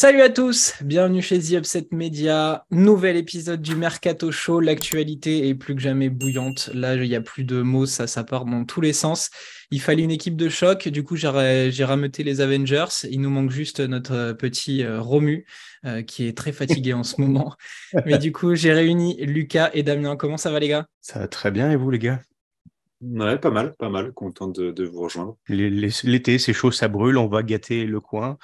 Salut à tous, bienvenue chez The Upset Media, nouvel épisode du Mercato Show. L'actualité est plus que jamais bouillante. Là, il n'y a plus de mots, ça, ça part dans tous les sens. Il fallait une équipe de choc, du coup, j'ai rameuté les Avengers. Il nous manque juste notre petit euh, Romu, euh, qui est très fatigué en ce moment. Mais du coup, j'ai réuni Lucas et Damien. Comment ça va, les gars? Ça va très bien, et vous, les gars? Ouais, pas mal, pas mal. Content de, vous rejoindre. L'été, c'est chaud, ça brûle, on va gâter le coin.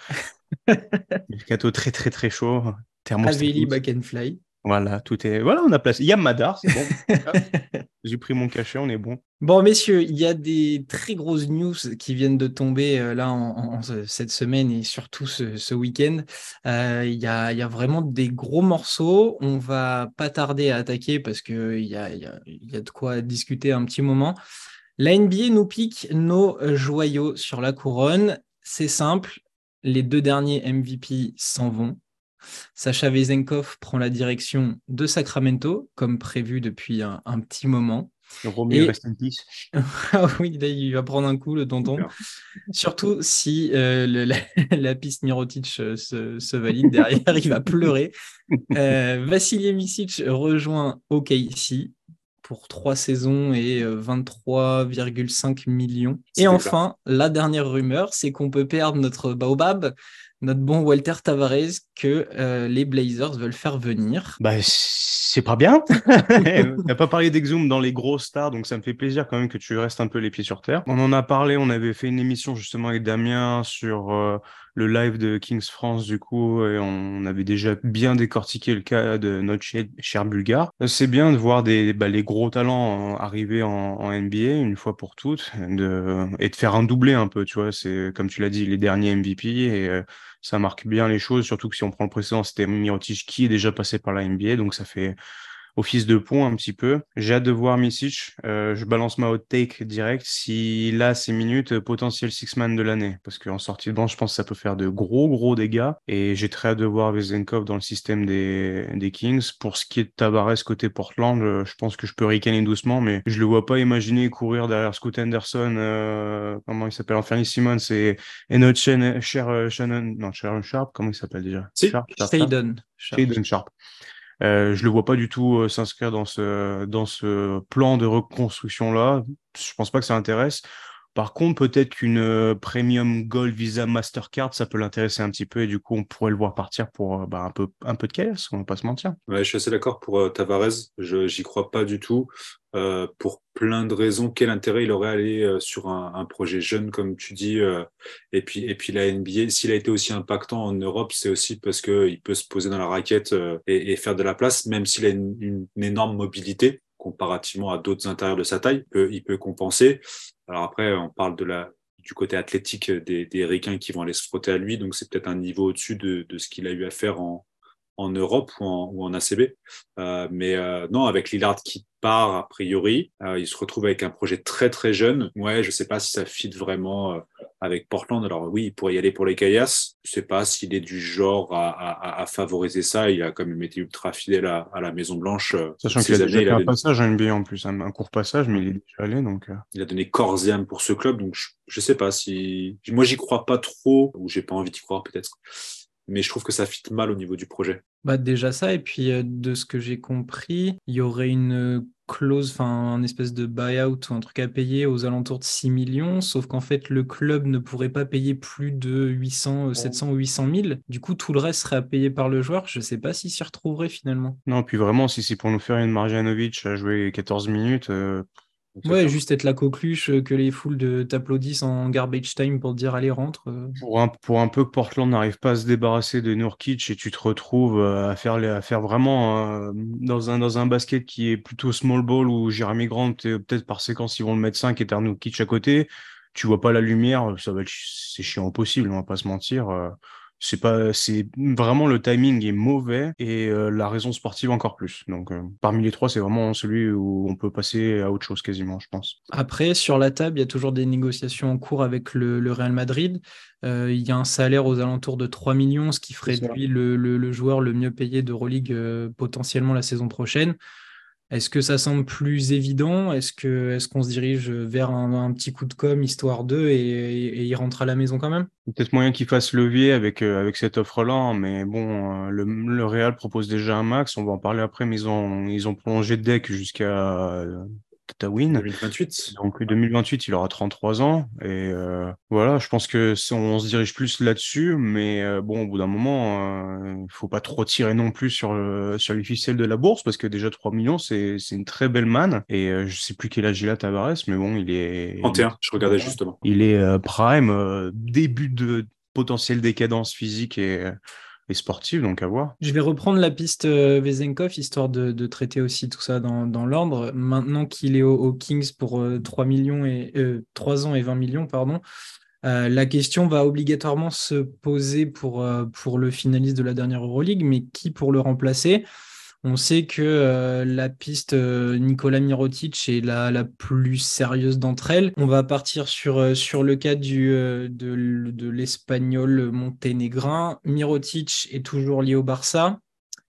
Mercato très très très chaud. Aveli Back and Fly. Voilà, tout est. Voilà, on a placé. Yamadar, c'est bon. J'ai pris mon cachet, on est bon. Bon, messieurs, il y a des très grosses news qui viennent de tomber euh, là en, cette semaine et surtout ce, week-end. Euh, il, y a, il y, a, vraiment des gros morceaux. On va pas tarder à attaquer parce qu'il y a, il y, a, il y a de quoi discuter un petit moment. La NBA nous pique nos joyaux sur la couronne. C'est simple, les deux derniers MVP s'en vont. Sacha Vezenkov prend la direction de Sacramento, comme prévu depuis un, petit moment. Romeo peace. ah oui, il va prendre un coup, le tonton. Surtout si euh, la, piste Mirotic euh, se, valide derrière, il va pleurer. Euh, Vassili Misic rejoint OKC pour trois saisons et 23,5 euh, millions. Et enfin, la dernière rumeur, c'est qu'on peut perdre notre Baobab, notre bon Walter Tavares, que euh, les Blazers veulent faire venir. Bah, c'est pas bien. on n'a pas parlé d'Exum dans les gros stars, donc ça me fait plaisir quand même que tu restes un peu les pieds sur terre. On en a parlé, on avait fait une émission justement avec Damien sur... Euh, le live de Kings France, du coup, on avait déjà bien décortiqué le cas de notre cher Bulgare. C'est bien de voir des, bah, les gros talents arriver en, NBA une fois pour toutes de, et de faire un doublé un peu, tu vois. C'est, comme tu l'as dit, les derniers MVP et euh, ça marque bien les choses, surtout que si on prend le précédent, c'était Mirotic qui est déjà passé par la NBA, donc ça fait office de pont un petit peu. J'ai hâte de voir Misic. Euh, je balance ma hot take direct. S'il a ces minutes, euh, potentiel six-man de l'année. Parce qu'en sortie de banc, je pense que ça peut faire de gros, gros dégâts. Et j'ai très hâte de voir Vezenkov dans le système des, des Kings. Pour ce qui est de Tavares côté Portland, euh, je pense que je peux ricaner doucement, mais je le vois pas imaginer courir derrière Scott Anderson, euh, comment il s'appelle, Anthony Simmons et, et notre chaîne, Cher Shannon, non, Sharon Sharp, comment il s'appelle déjà? Sharp, Sharp, Sharp? Sharp. Euh, je le vois pas du tout euh, s'inscrire dans ce, dans ce plan de reconstruction-là. Je pense pas que ça intéresse. Par contre, peut-être qu'une euh, Premium Gold Visa Mastercard, ça peut l'intéresser un petit peu et du coup, on pourrait le voir partir pour euh, bah, un, peu, de chaos, on va pas se mentir. Je suis assez d'accord pour euh, Tavares. Je j'y crois pas du tout. pour plein de raisons, quel intérêt il aurait à aller sur un, projet jeune, comme tu dis, et puis et la NBA, s'il a été aussi impactant en Europe, c'est aussi parce qu'il peut se poser dans la raquette et, faire de la place, même s'il a une, énorme mobilité comparativement à d'autres intérieurs de sa taille, il peut compenser. Alors après, on parle de la, du côté athlétique des, des qui vont aller se frotter à lui, donc c'est peut-être un niveau au-dessus de, de ce qu'il a eu à faire en, en Europe ou en, ou en ACB. Euh, mais euh, non, avec Lillard qui part a priori, euh, il se retrouve avec un projet très très jeune. Ouais, je sais pas si ça fit vraiment euh, avec Portland. Alors oui, il pourrait y aller pour les Caillasse. Je sais pas s'il est du genre à, à, à, favoriser ça. Il a quand même été ultra fidèle à, à la Maison Blanche. Euh, Sachant qu'il a déjà fait un passage à NBA en plus, un, court passage, mais il est déjà allé donc. Il a donné corps et âme pour ce club, donc je, je sais pas si moi j'y crois pas trop ou j'ai pas envie d'y croire peut-être mais je trouve que ça fit mal au niveau du projet. Bah déjà ça, et puis euh, de ce que j'ai compris, il y aurait une clause, enfin un espèce de buyout ou un truc à payer aux alentours de 6 millions, sauf qu'en fait le club ne pourrait pas payer plus de 800, 700 ou 800 000. Du coup, tout le reste serait à payer par le joueur. Je ne sais pas s'il s'y retrouverait finalement. Non, puis vraiment, si c'est pour nous faire une Marjanovic à jouer 14 minutes, euh, Ouais, juste être la coqueluche, euh, que les foules de t'applaudissent en garbage time pour dire allez rentre. Euh. Pour un, pour un peu que Portland n'arrive pas à se débarrasser de Nurkic et tu te retrouves euh, à faire, à faire vraiment dans, un, dans un basket qui est plutôt small ball où Jeremy Grant, peut-être par séquence, ils vont le mettre 5 et t'as Nurkic à côté. Tu vois pas la lumière, ça va c'est chiant possible, on va pas se mentir c'est pas c'est vraiment le timing est mauvais et euh, la raison sportive encore plus. Donc euh, parmi les trois c'est vraiment celui où on peut passer à autre chose quasiment je pense. Après sur la table il y a toujours des négociations en cours avec le, Real Madrid. Euh, il y a un salaire aux alentours de 3 millions ce qui ferait de lui le, le, joueur le mieux payé de Euroleague potentiellement la saison prochaine Est-ce que ça semble plus évident? Est-ce qu'on se dirige vers un, petit coup de com histoire d'eux et, il rentre à la maison quand même? Peut-être moyen qu'ils fassent levier avec euh, cette offre-là, mais bon, euh, le, Real propose déjà un max. On va en parler après, mais ils ont ils ont deck jusqu'à Tatawin. 2028. Donc 2028, il aura 33 ans. Et euh, voilà, je pense que on se dirige plus là-dessus. Mais euh, bon, au bout d'un moment, il euh, faut pas trop tirer non plus sur, sur les ficelles de la bourse parce que déjà 3 millions, c'est une très belle manne. Et je sais plus quel âge il a Tavares, mais bon, il est. 31, je regardais justement. Il est prime, début de potentielle décadence physique et et sportive, donc à voir. Je vais reprendre la piste euh, histoire de, traiter aussi tout ça dans, l'ordre. Maintenant qu'il est au, Kings pour 3, euh, millions et, 3 euh, ans et 20 millions, pardon, la question va obligatoirement se poser pour, pour le finaliste de la dernière Euroleague, mais qui pour le remplacer? On sait que euh, la piste euh, Nicolas Mirotic est la, la plus sérieuse d'entre elles. On va partir sur, euh, sur le cas du, de, de l'espagnol monténégrin. Mirotic est toujours lié au Barça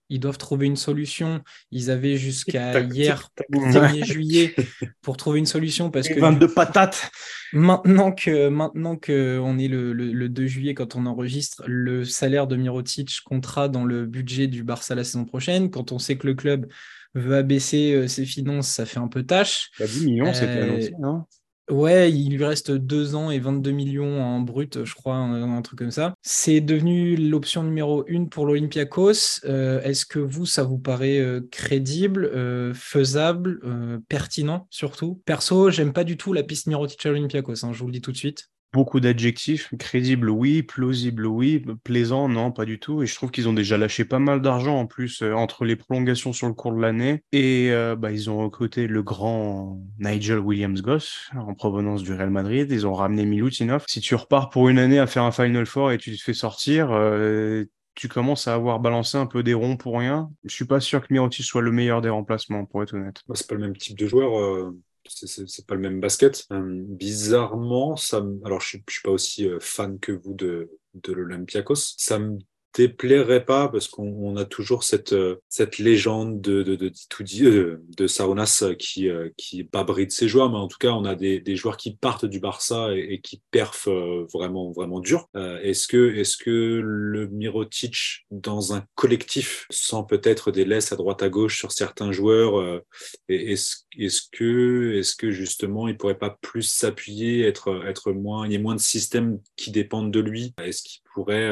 ils doivent trouver une solution. Ils avaient jusqu'à hier, 1er juillet, pour trouver une solution parce que 22 patates. Maintenant que maintenant que on est le, le, 2 juillet quand on enregistre, le salaire de Mirotic comptera dans le budget du Barça la saison prochaine. Quand on sait que le club veut abaisser euh, ses finances, ça fait un peu tâche. 10 bah, millions, c'était euh, annoncé, non Ouais, il lui reste 2 ans et 22 millions en brut, je crois, un, truc comme ça. C'est devenu l'option numéro une pour l'Olympiakos. Euh, est-ce que vous, ça vous paraît euh, crédible, euh, faisable, pertinent surtout? Perso, j'aime pas du tout la piste Mirotic à l'Olympiakos, hein, je vous le dis tout de suite beaucoup d'adjectifs. Crédible, oui. Plausible, oui. Plaisant, non, pas du tout. Et je trouve qu'ils ont déjà lâché pas mal d'argent en plus euh, entre les prolongations sur le cours de l'année. Et euh, bah, ils ont recruté le grand Nigel Williams-Goss en provenance du Real Madrid. Ils ont ramené Milutinov. Si tu repars pour une année à faire un Final Four et tu te fais sortir, euh, tu commences à avoir balancé un peu des ronds pour rien. Je suis pas sûr que Mirotic soit le meilleur des remplacements, pour être honnête. Bah, c'est pas le même type de joueur c'est pas le même basket. Euh, bizarrement, ça, alors je, je suis pas aussi euh, fan que vous de, de l'Olympiakos. Ça me déplairait pas parce qu'on a toujours cette euh, cette légende de de de, de, de Sarunas qui euh, qui de ses joueurs. Mais en tout cas on a des, des joueurs qui partent du Barça et, qui perfent euh, vraiment vraiment dur. Est-ce que est-ce que le Mirotic dans un collectif sans peut-être des laisses à droite à gauche sur certains joueurs est-ce est-ce que est-ce que justement il pourrait pas plus s'appuyer être être moins il y a moins de systèmes qui dépendent de lui? Est-ce qu'il pourrait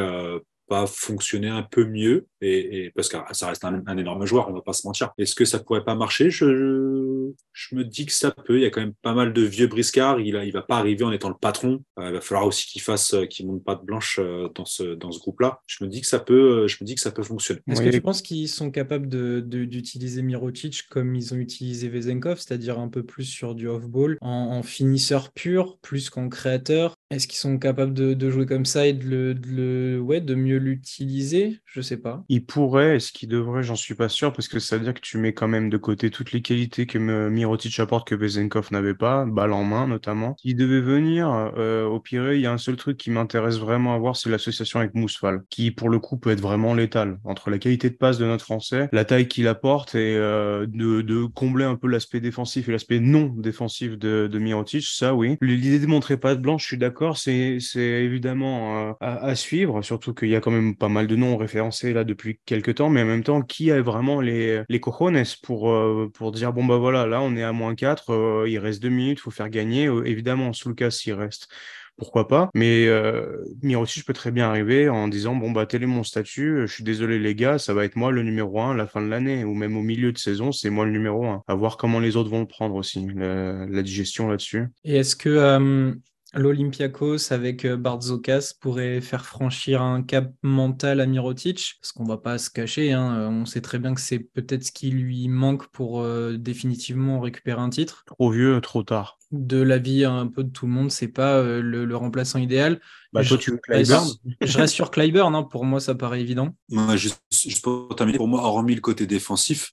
pas fonctionner un peu mieux et, parce que ça reste un, énorme joueur, on va pas se mentir. Est-ce que ça pourrait pas marcher? Je, je, me dis que ça peut. Il y a quand même pas mal de vieux briscards. Il a, il va pas arriver en étant le patron. Euh, il va falloir aussi qu'il fasse, euh, qu'il monte pas de blanche euh, dans ce dans ce groupe-là. Je me dis que ça peut, je me dis que ça peut fonctionner. Est-ce que tu penses qu'ils sont capables de, d'utiliser Mirotic comme ils ont utilisé Vezenkov, c'est-à-dire un peu plus sur du off-ball, en, finisseur pur, plus qu'en créateur? Est-ce qu'ils sont capables de, de, jouer comme ça et de le, de le ouais, de mieux l'utiliser? Je sais pas. Il pourrait, est-ce qu'il devrait J'en suis pas sûr parce que ça veut dire que tu mets quand même de côté toutes les qualités que Mirotic apporte que Bezenkov n'avait pas, balle en main notamment. Il devait venir euh, au pire, il y a un seul truc qui m'intéresse vraiment à voir, c'est l'association avec Mousfal, qui pour le coup peut être vraiment létal entre la qualité de passe de notre Français, la taille qu'il apporte et euh, de, de, combler un peu l'aspect défensif et l'aspect non défensif de, de Mirotic. Ça, oui. L'idée de montrer pas de blanche, je suis d'accord, c'est évidemment euh, à, suivre, surtout qu'il y a quand même pas mal de noms référencés là depuis quelques temps, mais en même temps, qui a vraiment les, les cojones pour, euh, pour dire bon, bah voilà, là on est à moins 4, euh, il reste deux minutes, faut faire gagner. Évidemment, sous le cas s'il reste pourquoi pas. Mais euh, je peux très bien arriver en disant bon bah tel est mon statut, je suis désolé les gars, ça va être moi le numéro un à la fin de l'année ou même au milieu de saison, c'est moi le numéro un. À voir comment les autres vont le prendre aussi, la, digestion là-dessus. Et est-ce que l'Olympiakos avec euh, Barzokas pourrait faire franchir un cap mental à Mirotic, parce qu'on va pas se cacher, hein, euh, on sait très bien que c'est peut-être ce qui lui manque pour euh, définitivement récupérer un titre. Trop vieux, trop tard. De l'avis un peu de tout le monde, c'est pas le, remplaçant idéal. Bah, je, tu Clyburn? je reste sur Clyburn, hein, pour moi ça paraît évident. juste, pour terminer, pour moi, hormis le côté défensif,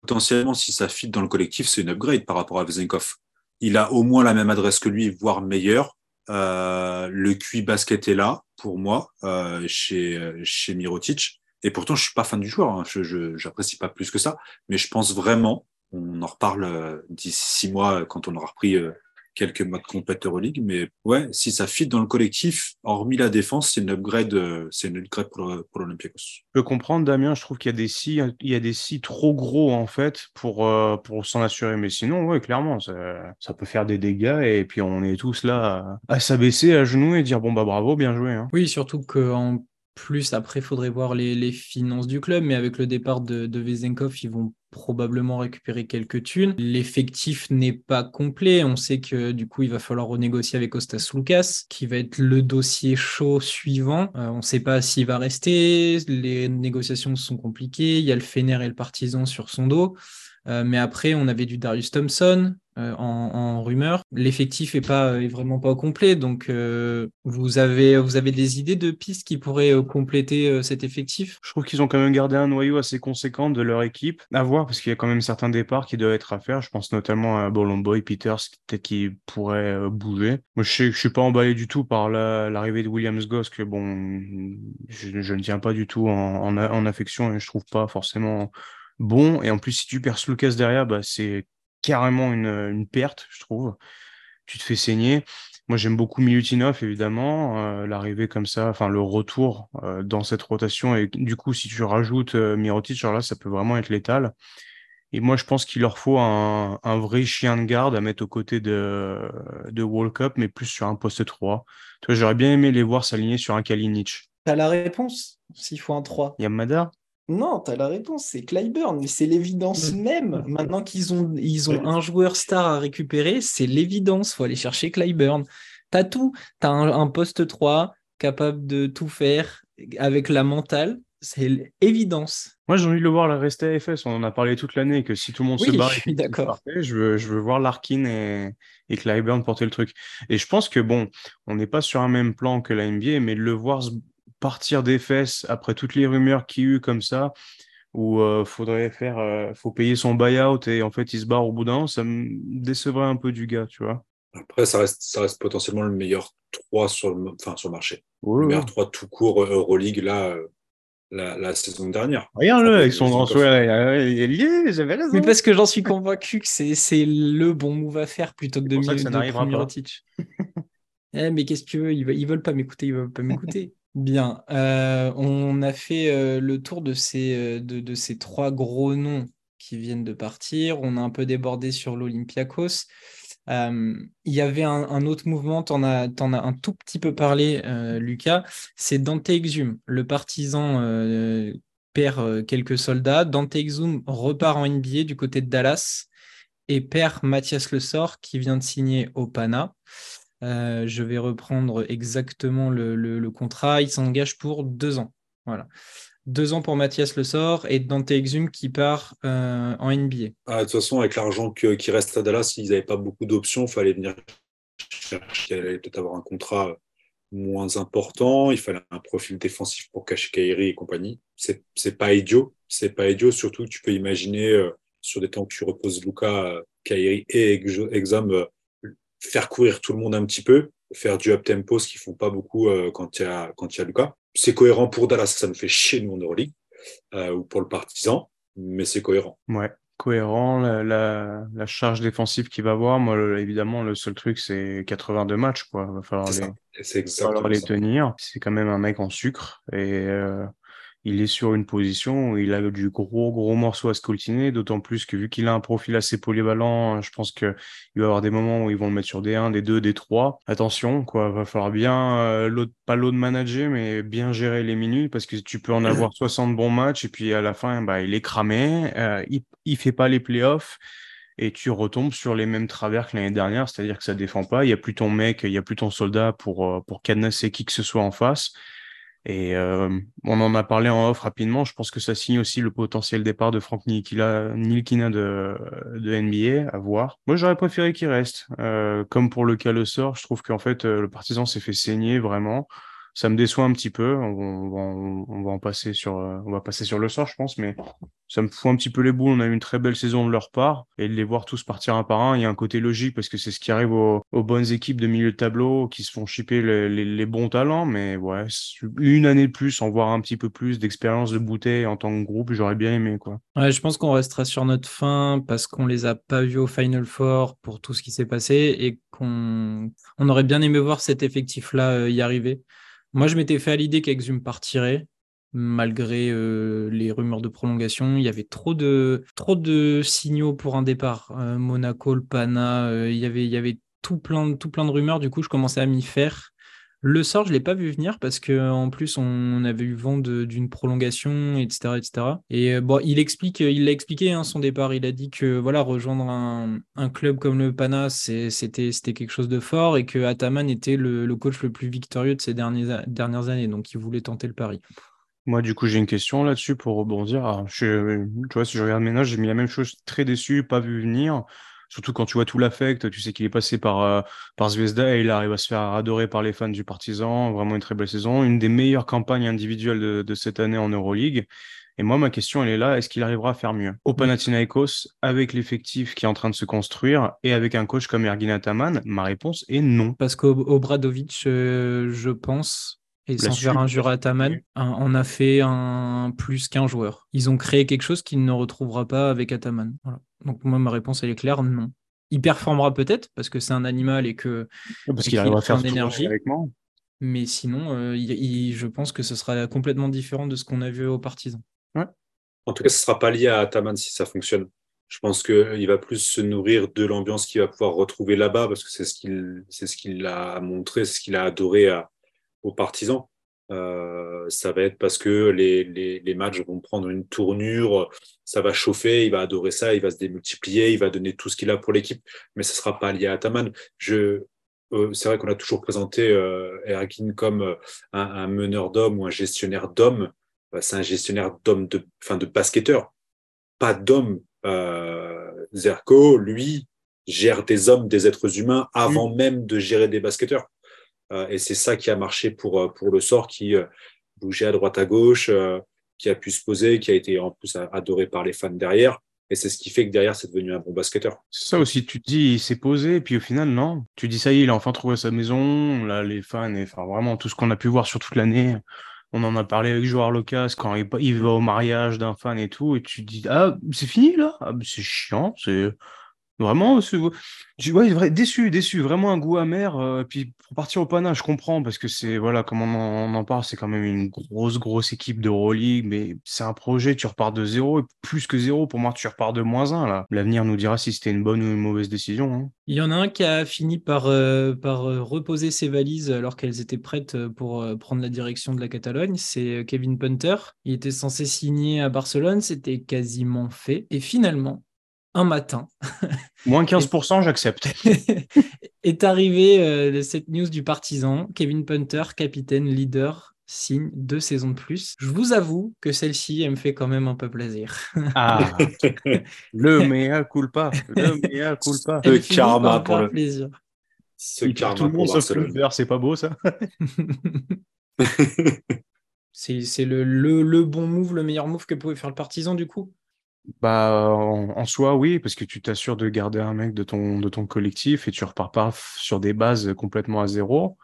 potentiellement si ça fit dans le collectif, c'est une upgrade par rapport à Vezenkov il a au moins la même adresse que lui, voire meilleur. Euh, le QI basket est là pour moi euh, chez chez Mirotic Et pourtant, je suis pas fan du joueur. Hein. Je j'apprécie pas plus que ça. Mais je pense vraiment, on en reparle euh, d'ici six mois quand on aura repris euh, quelques mois de compète Euroleague. Mais ouais, si ça fit dans le collectif, hormis la défense, c'est une upgrade, euh, c'est une upgrade pour, pour l'Olympiakos. Je peux comprendre, Damien. Je trouve qu'il y a des si, il y a des si trop gros en fait pour pour s'en assurer. Mais sinon, ouais, clairement, ça, ça, peut faire des dégâts. Et puis on est tous là à, s'abaisser à genoux et dire bon bah bravo, bien joué. Hein. Oui, surtout qu'en plus, après, il faudrait voir les, finances du club, mais avec le départ de, de ils vont probablement récupérer quelques thunes. L'effectif n'est pas complet. On sait que du coup, il va falloir renégocier avec Ostas Lucas, qui va être le dossier chaud suivant. Euh, on ne sait pas s'il va rester. Les négociations sont compliquées. Il y a le Fener et le Partisan sur son dos. Euh, mais après, on avait du Darius Thompson euh, en, rumeur. L'effectif est pas est vraiment pas complet, donc euh, vous avez vous avez des idées de pistes qui pourraient compléter cet effectif? Je trouve qu'ils ont quand même gardé un noyau assez conséquent de leur équipe. À voir parce qu'il y a quand même certains départs qui doivent être à faire. Je pense notamment à Bolomboy, Peters, peut-être qui pourrait bouger. Moi, je sais je suis pas emballé du tout par l'arrivée de Williams Goss, que bon, je, ne tiens pas du tout en, en affection et je trouve pas forcément bon. Et en plus, si tu perds Lucas derrière, bah, c'est carrément une, perte, je trouve. Tu te fais saigner. Moi, j'aime beaucoup Milutinov, évidemment. Euh, l'arrivée comme ça, enfin, le retour euh, dans cette rotation. Et du coup, si tu rajoutes euh, Mirotic, là, ça peut vraiment être létal. Et moi, je pense qu'il leur faut un, vrai chien de garde à mettre aux côtés de, de World Cup, mais plus sur un poste 3. Toi, j'aurais bien aimé les voir s'aligner sur un Kalinic. T'as la réponse s'il faut un 3. Yamada? Non, tu as la réponse, c'est Clyburn, mais c'est l'évidence même. Maintenant qu'ils ont, ils ont un joueur star à récupérer, c'est l'évidence, faut aller chercher Clyburn. Tu as tout, tu as un, poste 3 capable de tout faire avec la mentale, c'est l'évidence. Moi, j'ai envie de le voir rester à FS. On en a parlé toute l'année que si tout le monde se barre, je suis d'accord. Je veux, je veux voir Larkin et, et Clyburn porter le truc. Et je pense que bon, on n'est pas sur un même plan que la NBA, mais de le voir partir des fesses après toutes les rumeurs qu'il y a eu comme ça, où euh, faudrait faire, euh, faut payer son buyout et en fait il se barre au bout d'un an, ça me décevrait un peu du gars, tu vois. Après, ça reste, ça reste potentiellement le meilleur 3 sur le, enfin, sur le marché. le meilleur 3 tout court euh, Euroleague là, la, saison dernière. Regarde-le avec son grand sourire. Il est lié, j'avais raison. Mais parce que j'en suis convaincu que c'est le bon move à faire plutôt que de, mieux de eh, mais qu'est-ce que tu veux? Ils veulent, ils veulent pas m'écouter, ils veulent pas m'écouter. Bien, euh, on a fait euh, le tour de ces, euh, de, ces trois gros noms qui viennent de partir. On a un peu débordé sur l'Olympiakos. il y avait un, autre mouvement, tu en, as un tout petit peu parlé, Lucas, c'est Dante Exum. Le partisan perd quelques soldats. Dante Exum repart en NBA du côté de Dallas et perd Mathias Le Sort qui vient de signer au Pana. Euh, je vais reprendre exactement le, contrat. Il s'engage pour deux ans. Voilà. Deux ans pour Mathias Le Sort et Dante Exum qui part euh, en NBA. Ah, de toute façon, avec l'argent qui reste à Dallas, ils n'avaient pas beaucoup d'options. Il fallait venir chercher, il peut-être avoir un contrat moins important. Il fallait un profil défensif pour cacher Kairi et compagnie. C'est pas idiot. C'est pas idiot. Surtout, tu peux imaginer euh, sur des temps que tu reposes Luca, Kairi et Exum faire courir tout le monde un petit peu, faire du up-tempo, ce qu'ils font pas beaucoup euh, quand il y a, quand il y a Lucas. C'est cohérent pour Dallas, ça nous fait chier nous en Euroleague, euh, ou pour le partisan, mais c'est cohérent. Ouais, cohérent, la, la, charge défensive qu'il va avoir, moi, évidemment, le seul truc, c'est 82 matchs, quoi. Il va falloir les, les tenir. C'est quand même un mec en sucre, et euh, il est sur une position où il a du gros, gros morceau à scoltiner, d'autant plus que vu qu'il a un profil assez polyvalent, je pense qu'il va y avoir des moments où ils vont le mettre sur des 1, des 2, des 3. Attention, quoi, va falloir bien, euh, pas l'autre manager, mais bien gérer les minutes parce que tu peux en avoir 60 bons matchs et puis à la fin, bah, il est cramé, euh, il, il fait pas les playoffs et tu retombes sur les mêmes travers que l'année dernière, c'est-à-dire que ça défend pas, il y a plus ton mec, il y a plus ton soldat pour, euh, pour cadenasser qui que ce soit en face. Et euh, on en a parlé en off rapidement. Je pense que ça signe aussi le potentiel départ de Frank Nilkina, de, de NBA à voir. Moi, j'aurais préféré qu'il reste. Euh, comme pour le cas le sort, je trouve qu'en fait, euh, le partisan s'est fait saigner vraiment. Ça me déçoit un petit peu. On, va, en passer sur, euh, passer sur le sort, je pense, mais ça me fout un petit peu les boules. On a eu une très belle saison de leur part et de les voir tous partir un par un, il y a un côté logique parce que c'est ce qui arrive aux, bonnes équipes de milieu de tableau qui se font chipper les, bons talents. Mais ouais, une année de plus, en voir un petit peu plus d'expérience de bouteille en tant que groupe, j'aurais bien aimé quoi. Je pense qu'on restera sur notre fin parce qu'on les a pas vus au Final Four pour tout ce qui s'est passé et qu'on on aurait bien aimé voir cet effectif-là euh, y arriver. Moi, je m'étais fait à l'idée qu'Exum partirait, malgré euh, les rumeurs de prolongation. Il y avait trop de, trop de signaux pour un départ. Euh, Monaco, le Pana, euh, il, y avait, tout plein, tout plein de rumeurs. Du coup, je commençais à m'y faire. Le sort, je ne l'ai pas vu venir parce qu'en plus, on avait eu vent d'une prolongation, etc. etc. Et euh, bon, il explique, il l'a expliqué hein, son départ. Il a dit que voilà, rejoindre un, club comme le Pana, c'était quelque chose de fort et que Ataman était le, coach le plus victorieux de ces dernières, années. Donc, il voulait tenter le pari. Moi, du coup, j'ai une question là-dessus pour rebondir. tu vois, si je regarde notes, j'ai mis la même chose, très déçu, pas vu venir. Surtout quand tu vois tout l'affect, tu sais qu'il est passé par, euh, par Zvezda et il arrive à se faire adorer par les fans du Partizan. Vraiment une très belle saison. Une des meilleures campagnes individuelles de, cette année en Euroleague. Et moi, ma question, elle est là. Est-ce qu'il arrivera à faire mieux? Au Panathinaikos avec l'effectif qui est en train de se construire et avec un coach comme Ergin Ataman Ma réponse est non. Parce qu'au Bradovic, euh, je pense, et sans faire injure à Ataman, on a fait un plus qu'un joueur. Ils ont créé quelque chose qu'il ne retrouvera pas avec Ataman. Voilà. Donc moi, ma réponse, elle est claire, non. Il performera peut-être parce que c'est un animal et que parce qu'il arrive à faire énergie. Mais sinon, euh, je pense que ce sera complètement différent de ce qu'on a vu aux partisans. En tout cas, ce ne sera pas lié à Ataman si ça fonctionne. Je pense qu'il va plus se nourrir de l'ambiance qu'il va pouvoir retrouver là-bas parce que c'est ce qu'il c'est ce qu'il a montré, c'est ce qu'il a adoré à, aux partisans. Euh, ça va être parce que les, les, matchs vont prendre une tournure, ça va chauffer, il va adorer ça, il va se démultiplier, il va donner tout ce qu'il a pour l'équipe, mais ce ne sera pas lié à Taman. Je, euh, c'est vrai qu'on a toujours présenté euh, Erkin comme euh, un, meneur d'hommes ou un gestionnaire d'hommes. Bah, c'est un gestionnaire d'hommes, de, enfin de basketteurs, pas d'hommes. Zerko, lui, gère des hommes, des êtres humains avant même de gérer des basketteurs. Euh, et c'est ça qui a marché pour, euh, pour le sort qui euh, bougeait à droite à gauche, qui a pu se poser, qui a été en plus adoré par les fans derrière. Et c'est ce qui fait que derrière, c'est devenu un bon basketteur. C'est ça aussi, tu te dis, il s'est posé, et puis au final, non. Tu dis, ça y est, il a enfin trouvé sa maison. Là, les fans, et, enfin, vraiment, tout ce qu'on a pu voir sur toute l'année. On en a parlé avec Joueur Locas quand il, il, va au mariage d'un fan et tout. Et tu te dis, ah, c'est fini là? Ah, C'est chiant. C'est Vraiment, ouais, déçu, déçu, vraiment un goût amer. Euh, puis pour partir au Pana, je comprends parce que c'est voilà, comme on en, parle, c'est quand même une grosse, grosse équipe de Euroleague, mais c'est un projet, tu repars de zéro et plus que zéro. Pour moi, tu repars de moins un là. L'avenir nous dira si c'était une bonne ou une mauvaise décision. Hein. Il y en a un qui a fini par, euh, euh, reposer ses valises alors qu'elles étaient prêtes pour prendre la direction de la Catalogne. C'est Kevin Punter. Il était censé signer à Barcelone, c'était quasiment fait. Et finalement, un matin. Moins 15%, j'accepte. est arrivé euh, cette news du partisan. Kevin Punter, capitaine, leader, signe deux saisons de plus. Je vous avoue que celle-ci, elle me fait quand même un peu plaisir. ah, le mea culpa. Le mea culpa. Le karma pour le plaisir. Ce karma tout le monde sauf le c'est pas beau ça C'est le, le, le bon move, le meilleur move que pouvait faire le partisan du coup? Bah, en, soi, oui, parce que tu t'assures de garder un mec de ton, de ton collectif et tu repars pas sur des bases complètement à zéro.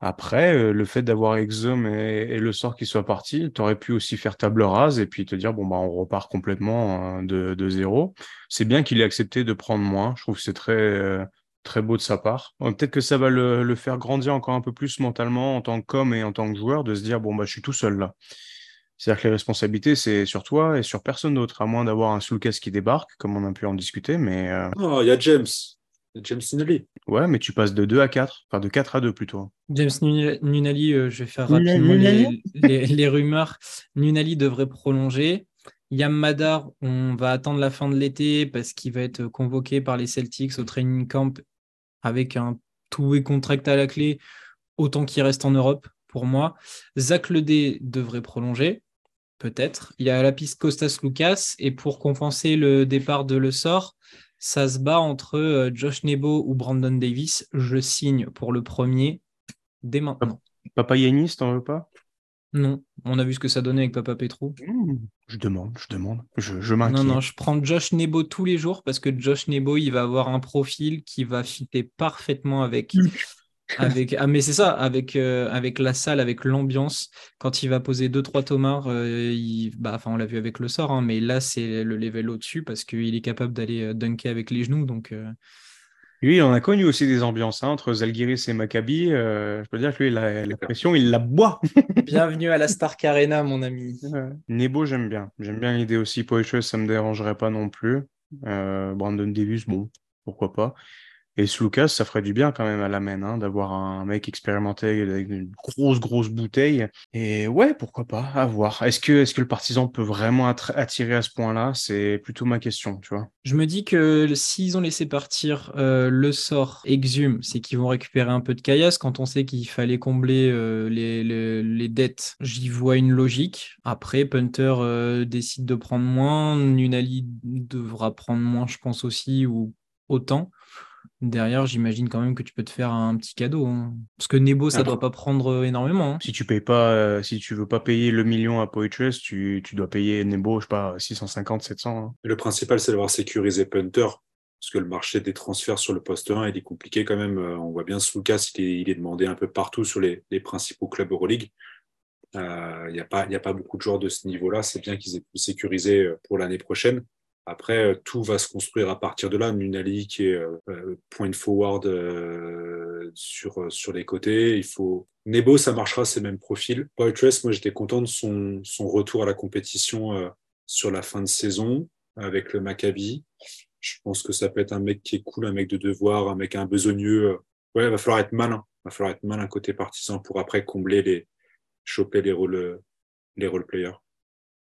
Après, euh, le fait d'avoir Exum et, le sort qui soit parti, tu aurais pu aussi faire table rase et puis te dire, bon, bah, on repart complètement hein, de, de zéro. C'est bien qu'il ait accepté de prendre moins. Je trouve que c'est très, euh, très beau de sa part. Peut-être que ça va le, le, faire grandir encore un peu plus mentalement en tant qu'homme et en tant que joueur, de se dire, bon, bah, je suis tout seul là. C'est-à-dire que les responsabilités, c'est sur toi et sur personne d'autre, à moins d'avoir un Sulkas qui débarque, comme on a pu en discuter. Mais euh, Oh, il y a James. James Nunali. Ouais, mais tu passes de 2 à 4, enfin de 4 à 2 plutôt. James Nunali, euh, je vais faire rapidement les, rumeurs. Nunali devrait prolonger. Yam Madar, on va attendre la fin de l'été parce qu'il va être convoqué par les Celtics au training camp avec un tout et contract à la clé, autant qu'il reste en Europe pour moi. Zach Ledé devrait prolonger peut-être. Il y a la piste Costas Lucas et pour compenser le départ de Le Sort, ça se bat entre euh, Josh Nebo ou Brandon Davis. Je signe pour le premier dès maintenant. Papa Yanis, t'en veux pas? Non, on a vu ce que ça donnait avec Papa Petro. Mmh, Je demande, je demande. Je, je m'inquiète. Non, non, je prends Josh Nebo tous les jours parce que Josh Nebo, il va avoir un profil qui va fitter parfaitement avec. Avec ah, mais c'est ça, avec, euh, avec la salle, avec l'ambiance. Quand il va poser 2-3 tomards, euh, il- bah, enfin, on l'a vu avec le sort, hein, mais là, c'est le level au-dessus parce qu'il est capable d'aller euh, dunker avec les genoux. Donc, euh, Lui, il en a connu aussi des ambiances hein, entre Zalgiris et Maccabi. euh, je peux dire que lui, la, la pression, il la boit. bienvenue à la Stark Arena, mon ami. Nebo, j'aime bien. J'aime bien l'idée aussi. Poitras, ça me dérangerait pas non plus. Euh, Brandon Davis, bon, pourquoi pas. Et Lucas, ça ferait du bien quand même à la main, hein, d'avoir un mec expérimenté avec une grosse, grosse bouteille. Et ouais, pourquoi pas, à voir. Est-ce que, est-ce que le partisan peut vraiment attirer à ce point-là? C'est plutôt ma question, tu vois. Je me dis que s'ils ont laissé partir euh, le sort Exhume, c'est qu'ils vont récupérer un peu de caillasse. Quand on sait qu'il fallait combler euh, les dettes, j'y vois une logique. Après, Punter euh, décide de prendre moins. Nunali devra prendre moins, je pense aussi, ou autant. Derrière, j'imagine quand même que tu peux te faire un petit cadeau. hein. Parce que Nebo, ça Après- doit pas prendre euh, énormément. hein. Si tu payes pas, euh, si tu veux pas payer le million à Poitras, tu, tu dois payer Nebo, je sais pas, 650, 700. hein. Le principal, c'est d'avoir sécurisé Punter, parce que le marché des transferts sur le poste 1, il est compliqué quand même. Euh, On voit bien Lucas, il est, il est demandé un peu partout sur les, les principaux clubs Euroleague. Euh, Il n'y a, pas- il y a pas beaucoup de joueurs de ce niveau-là. C'est bien qu'ils aient pu sécuriser pour l'année prochaine. Après, euh, tout va se construire à partir de là. Nunali qui est euh, euh, point forward sur, sur les côtés. Il faut Nebo, ça marchera, c'est le même profil. Poitras, moi j'étais content de son, son retour à la compétition sur la fin de saison avec le Maccabi. Je pense que ça peut être un mec qui est cool, un mec de devoir, un mec un besogneux. Ouais, va falloir être malin. Va falloir être malin côté partisan pour après combler les, choper les rôles, les role players.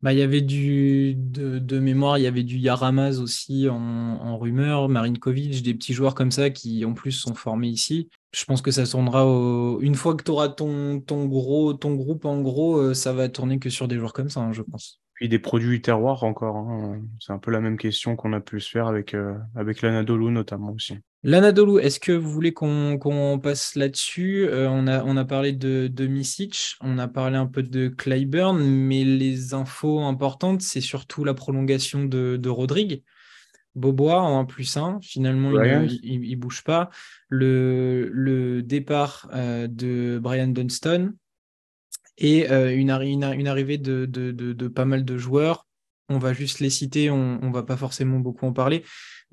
Bah, il y avait du de, mémoire, il y avait du Yaramaz aussi en, en rumeur, Marinkovic, des petits joueurs comme ça qui en plus sont formés ici. Je pense que ça tournera au... une fois que tu auras ton, ton gros ton groupe en gros, euh, ça va tourner que sur des joueurs comme ça, hein, je pense. Puis des produits terroirs encore. hein. C'est un peu la même question qu'on a pu se faire avec, euh, avec l'Anadolu notamment aussi. L'Anadolu, est-ce que vous voulez qu'on passe là-dessus? Euh, on, a, on a parlé de, de Misic, on a parlé un peu de Clyburn, mais les infos importantes, c'est surtout la prolongation de, de Rodrigue. Bobois en 1 plus 1, finalement, il ne bouge pas. Le, le départ euh, de Brian Dunston et euh, une, arri- une, une arrivée de, de, de- de pas mal de joueurs. On va juste les citer, on ne va pas forcément beaucoup en parler.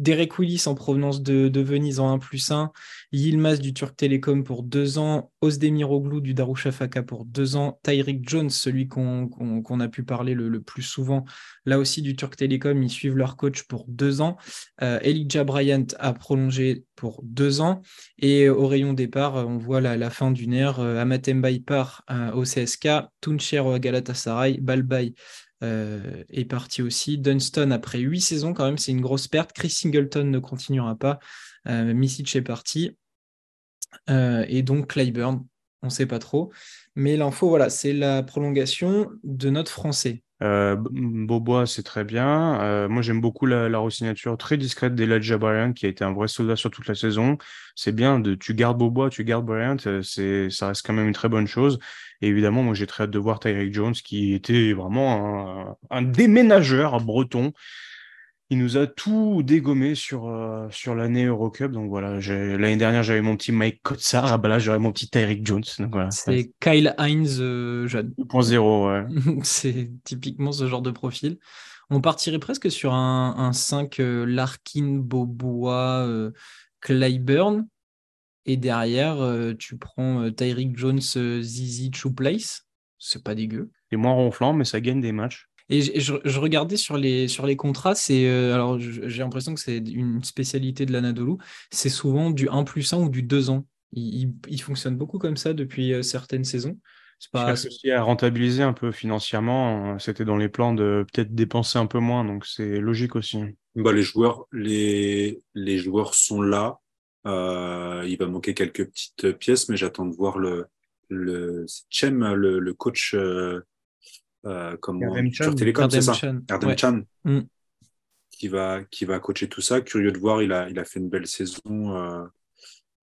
Derek Willis en provenance de, Venise en 1 plus 1, Yilmaz du Turc Télécom pour 2 ans, Osdemir Oglou du Darushafaka pour 2 ans, Tyreek Jones, celui qu'on a pu parler le, plus souvent, là aussi du Turc Télécom, ils suivent leur coach pour 2 ans. Euh, Elijah Bryant a prolongé pour 2 ans. Et au rayon départ, on voit la, fin d'une ère. Euh, part euh, au CSK, Tuncher au Galatasaray, Balbay euh, est parti aussi. Dunston, après 8 saisons, quand même, c'est une grosse perte. Chris Singleton ne continuera pas. Euh, Misic est parti. Euh, et donc Clyburn, on ne sait pas trop. Mais l'info, voilà, c'est la prolongation de notre Français. Euh, Bobois, c'est très bien. Euh, moi, j'aime beaucoup la, la re-signature très discrète d'Elijah Bryant, qui a été un vrai soldat sur toute la saison. C'est bien, de, tu gardes Bobois, tu gardes Bryant, euh, c'est, ça reste quand même une très bonne chose. Et évidemment, moi, j'ai très hâte de voir Tyreek Jones, qui était vraiment un, un déménageur breton. Il nous a tout dégommé sur, euh, sur l'année Eurocup. Donc voilà, l'année dernière, j'avais mon petit Mike Kotsar. Ah bah là, j'aurais mon petit Tyreek Jones. Donc voilà, C'est Kyle Hines euh, jeune. 2.0, ouais. c'est typiquement ce genre de profil. On partirait presque sur un, un 5 euh, Larkin, Bobois, Clyburn. Et derrière, tu prends Tyreek Jones, Zizi, Place. C'est pas dégueu. C'est moins ronflant, mais ça gagne des matchs. Et je, je- je regardais sur les, sur les contrats, c'est euh, alors j'ai l'impression que c'est une spécialité de l'Anadolu, c'est souvent du 1 plus 1 ou du 2 ans. Il, il- il fonctionne beaucoup comme ça depuis euh, certaines saisons. C'est pas, aussi à rentabiliser un peu financièrement. C'était dans les plans de peut-être dépenser un peu moins, donc c'est logique aussi. Bah, les joueurs, les, les joueurs sont là. Euh, il va manquer quelques petites pièces, mais j'attends de voir le, le, Chem, le, le coach, euh, euh, comment, sur. Télécom, c'est ça? Erdem ouais. Can. Mm. Qui va, qui va coacher tout ça. Curieux de voir, il a, il a fait une belle saison, euh,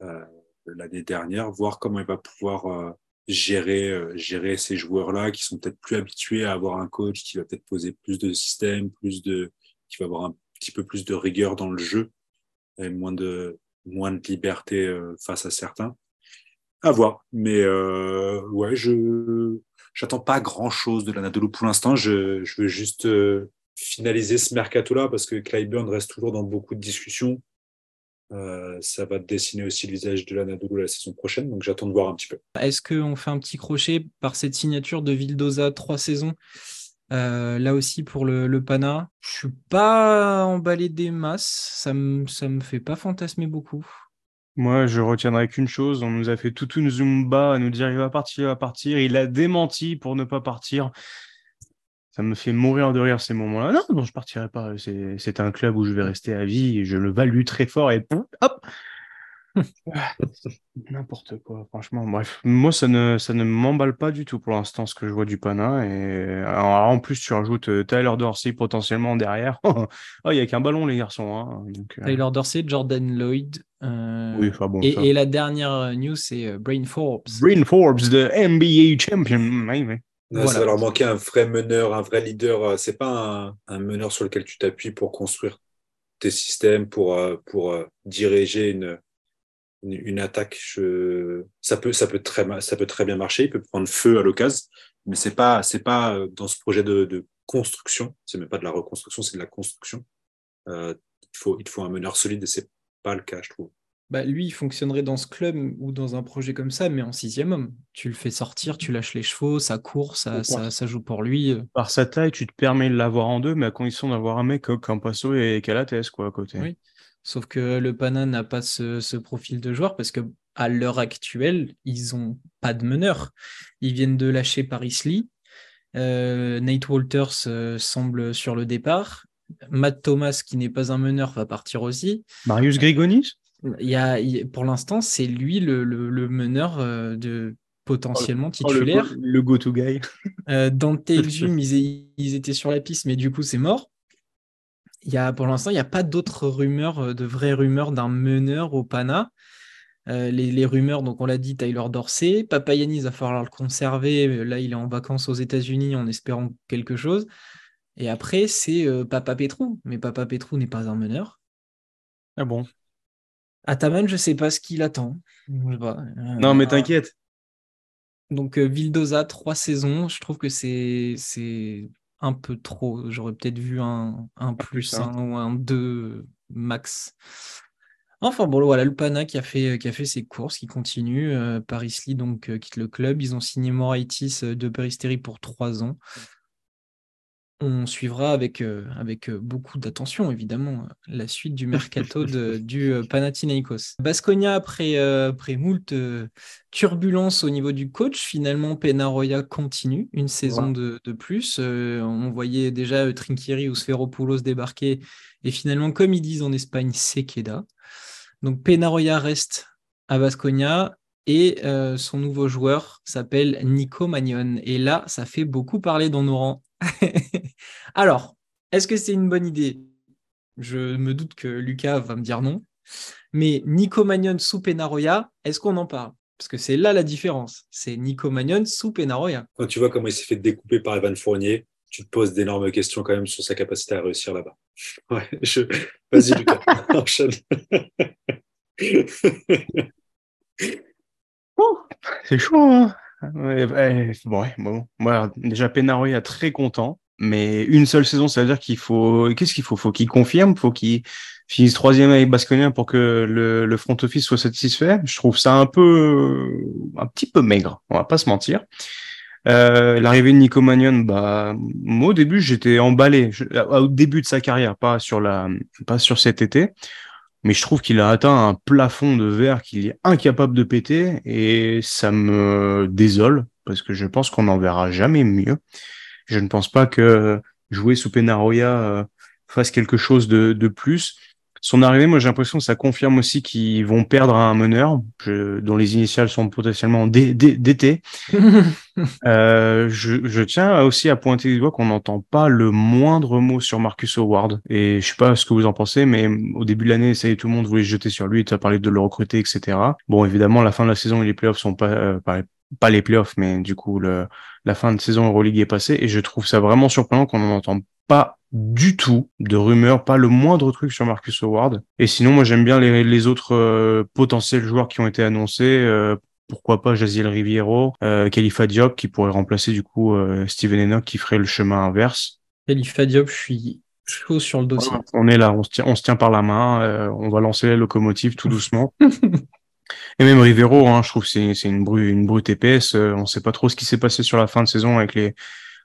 euh, l'année dernière, voir comment il va pouvoir, euh, gérer, gérer ces joueurs-là qui sont peut-être plus habitués à avoir un coach qui va peut-être poser plus de systèmes, plus de, qui va avoir un petit peu plus de rigueur dans le jeu et moins de, moins de liberté face à certains. À voir. Mais euh, ouais, je j'attends pas grand chose de l'Anadolu pour l'instant. Je, veux juste finaliser ce mercato-là parce que Clyburn reste toujours dans beaucoup de discussions. Euh, ça va dessiner aussi le visage de l'Anadolu la saison prochaine, donc j'attends de voir un petit peu. Est-ce qu'on fait un petit crochet par cette signature de Vildoza trois saisons? Euh, Là aussi pour le, Pana, je suis pas emballé des masses, ça me fait pas fantasmer beaucoup. Moi, je retiendrai qu'une chose, on nous a fait toute une zumba à nous dire il va partir, il va partir, il a démenti pour ne pas partir ça me fait mourir de rire ces moments-là. Non, non, je partirai pas. C'est un club où je vais rester à vie je le value très fort et hop. N'importe quoi, franchement. Bref, moi, ça ne, ça ne m'emballe pas du tout pour l'instant ce que je vois du Pana. Et en plus, tu rajoutes euh, Tyler Dorsey potentiellement derrière. oh, il n'y a qu'un ballon, les garçons. Hein. Euh. Tyler Dorsey, Jordan Lloyd. Euh, oui, enfin bon, et, et, la dernière news, c'est Brain Forbes. Brain Forbes, the NBA champion. Ça va leur manquer un vrai meneur, un vrai leader. C'est pas un, meneur sur lequel tu t'appuies pour construire tes systèmes, pour, pour diriger une, une, attaque. Je... Ça, peut, ça, peut très, ça peut très bien marcher. Il peut prendre feu à l'occasion, mais c'est pas, c'est pas dans ce projet de, de construction. C'est même pas de la reconstruction, c'est de la construction. Euh, il, faut, il faut un meneur solide et c'est pas le cas, je trouve bah, lui, il fonctionnerait dans ce club ou dans un projet comme ça, mais en sixième homme. Tu le fais sortir, tu lâches les chevaux, ça court, ça, ça, joue pour lui. Euh. Par sa taille, tu te permets de l'avoir en deux, mais à condition d'avoir un mec comme Campasso et Calates quoi, à côté. Oui. Sauf que le Pana n'a pas ce, profil de joueur parce que à l'heure actuelle, ils n'ont pas de meneur. Ils viennent de lâcher Paris Lee. Euh, Nate Walters euh, semble sur le départ. Matt Thomas, qui n'est pas un meneur, va partir aussi. Marius Grigonis il y a, pour l'instant, c'est lui le, le, meneur euh, de potentiellement oh, titulaire. le, go-to guy. Dante Exum, ils, ils, étaient sur la piste, mais du coup, c'est mort. Il y a, pour l'instant, il n'y a pas d'autres rumeurs, euh, de vraies rumeurs d'un meneur au Pana. les, les, rumeurs, donc on l'a dit, Tyler Dorsey. Papa Yanis, va falloir le conserver. Là, il est en vacances aux États-Unis en espérant quelque chose. Et après, c'est Papa Petrou. Mais Papa Petrou n'est pas un meneur. Ah bon? Ataman, je ne sais pas ce qu'il attend. Euh, non, mais t'inquiète. Donc, euh, Vildoza, trois saisons. Je trouve que c'est un peu trop. J'aurais peut-être vu un, un plus, un ou un 2 max. Enfin bon, voilà, le Pana qui a fait, qui a fait ses courses, qui continue. Euh, Paris Lee donc quitte le club. Ils ont signé Moraitis de Peristeri pour trois ans on suivra avec, euh, avec euh, beaucoup d'attention, évidemment, la suite du mercato du euh, Panathinaikos. Basconia, après, après moult turbulences au niveau du coach, finalement, Penaroya continue une saison de, plus. on voyait déjà Trinkieri ou Sferopoulos débarquer, et finalement, comme ils disent en Espagne, Sequeda. Donc Penaroya reste à Basconia, et son nouveau joueur s'appelle Nico Magnon. Et là, ça fait beaucoup parler dans nos rangs. Alors, est-ce que c'est une bonne idée? Je me doute que Lucas va me dire non. Mais Nico Magnon sous Penaroya, est-ce qu'on en parle? Parce que c'est là la différence. C'est Nico Magnon sous Penaroya. Quand tu vois comment il s'est fait découper par Evan Fournier, tu te poses d'énormes questions quand même sur sa capacité à réussir là-bas. Ouais, je... Vas-y, Lucas, enchaîne. c'est chaud, hein Ouais, bon, bon, moi, déjà, Penaroya très content, mais une seule saison, ça veut dire qu'il faut. Qu'est-ce qu'il faut? Faut qu'il confirme, faut qu'il finisse troisième avec Basconien pour que le, front office soit satisfait? Je trouve ça un peu, un petit peu maigre. On va pas se mentir. Euh, L'arrivée de Nico Magnon, bah, moi au début j'étais emballé, au début de sa carrière, pas sur la, pas sur cet été mais je trouve qu'il a atteint un plafond de verre qu'il est incapable de péter et ça me désole parce que je pense qu'on n'en verra jamais mieux. Je ne pense pas que jouer sous Penaroya euh, fasse quelque chose de, de plus son arrivée, moi j'ai l'impression que ça confirme aussi qu'ils vont perdre un meneur dont les initiales sont potentiellement DT. euh, je, je, tiens aussi à pointer du doigt qu'on n'entend pas le moindre mot sur Marcus Howard. Et je sais pas ce que vous en pensez, mais au début de l'année, ça y est, tout le monde voulait se jeter sur lui, tu as parlé de le recruter, etc. Bon, évidemment, la fin de la saison et les playoffs sont pas, euh, pas les playoffs, mais du coup le, la fin de saison Euroleague est passée et je trouve ça vraiment surprenant qu'on n'en entende pas du tout de rumeurs, pas le moindre truc sur Marcus Howard. Et sinon, moi j'aime bien les, les autres euh, potentiels joueurs qui ont été annoncés. Euh, pourquoi pas Jaziel Riviero, euh, Khalifa Diop qui pourrait remplacer du coup euh, Steven Enoch qui ferait le chemin inverse. Khalifa Diop, je suis chaud sur le dossier. On est là, on se tient, on se tient par la main, on va lancer la locomotive tout doucement. Et même Rivero, hein, je trouve que c'est, une, brute, une brute épaisse. on sait pas trop ce qui s'est passé sur la fin de saison avec les,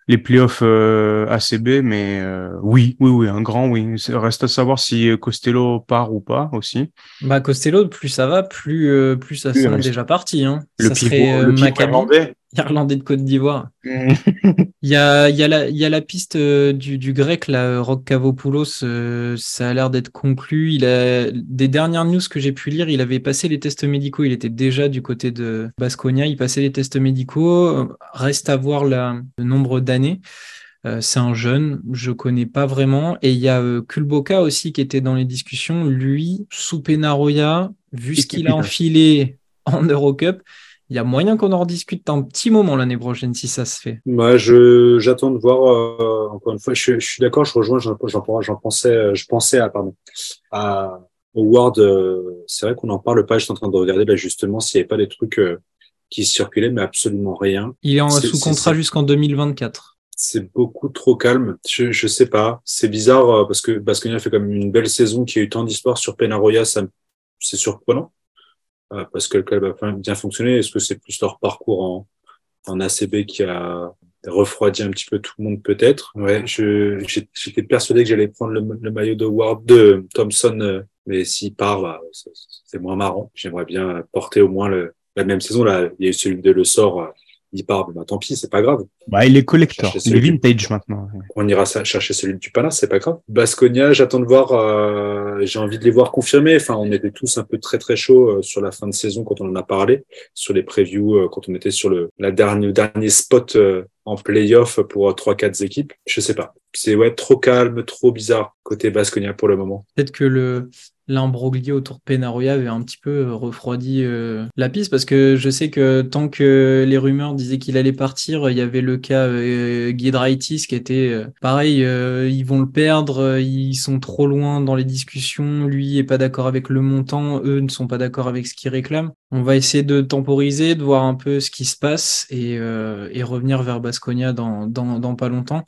les playoffs euh, ACB, mais euh, oui, oui, oui, un grand oui. Reste à savoir si Costello part ou pas aussi. Bah Costello, plus ça va, plus euh, plus ça serait déjà parti. Hein. Le ça pivot, serait le pivot Maccabi, irlandais. Irlandais de Côte d'Ivoire. Il y a, il y a, la, il y a la piste euh, du, du grec, là, Rock Cavopoulos, euh, ça a l'air d'être conclu. Il a, des dernières news que j'ai pu lire, il avait passé les tests médicaux. Il était déjà du côté de Basconia. Il passait les tests médicaux. Reste à voir la, le nombre d'années. Euh, c'est un jeune, je connais pas vraiment. Et il y a euh, Kulboka aussi qui était dans les discussions. Lui, sous Penaroya, vu ce qu'il a enfilé en Eurocup, il y a moyen qu'on en rediscute un petit moment l'année prochaine si ça se fait. Moi, je, j'attends de voir, euh, encore une fois, je, je suis d'accord, je rejoins, j'en, pensais, je pensais à, pardon, à Howard, euh, c'est vrai qu'on n'en parle pas, j'étais en train de regarder là justement s'il n'y avait pas des trucs euh, qui circulaient, mais absolument rien. Il est en sous contrat jusqu'en 2024. C'est beaucoup trop calme. Je, je sais pas. C'est bizarre euh, parce que Basconia fait comme une belle saison qui a eu tant d'histoires sur Penaroya, ça, c'est surprenant. Euh, parce que le club a bien- fonctionné. Est-ce que c'est plus leur parcours en, en ACB qui a refroidi un petit peu tout le monde peut-être? Ouais, j'étais persuadé que j'allais prendre le, le maillot de Ward, de Thompson, euh, mais s'il part, bah, c'est, moins marrant. J'aimerais bien porter au moins le, la même saison. Là, il y a eu celui de Le Sort, euh, il part, bah, tant pis, c'est pas grave. Bah, il est collector, il est du- vintage maintenant. On ira chercher celui du Pana, c'est pas grave. Basconia, j'attends de voir. euh, j'ai envie de les voir confirmer. Enfin, on était tous un peu très très chaud euh, sur la fin de saison quand on en a parlé, sur les previews, euh, quand on était sur le la dernière dernier spot euh, en playoff pour euh, trois quatre équipes. Je sais pas. C'est ouais trop calme, trop bizarre côté Basconia pour le moment. Peut-être que le l'imbroglio autour de Penaroya avait un petit peu euh, refroidi euh, la piste parce que je sais que tant que les rumeurs disaient qu'il allait partir, il y avait le cas euh, Giedraitis qui était euh, pareil, ils vont le perdre, ils sont trop loin dans les discussions, lui est pas d'accord avec le montant, eux ne sont pas d'accord avec ce qu'ils réclament. On va essayer de temporiser, de voir un peu ce qui se passe et, revenir vers Basconia dans pas longtemps.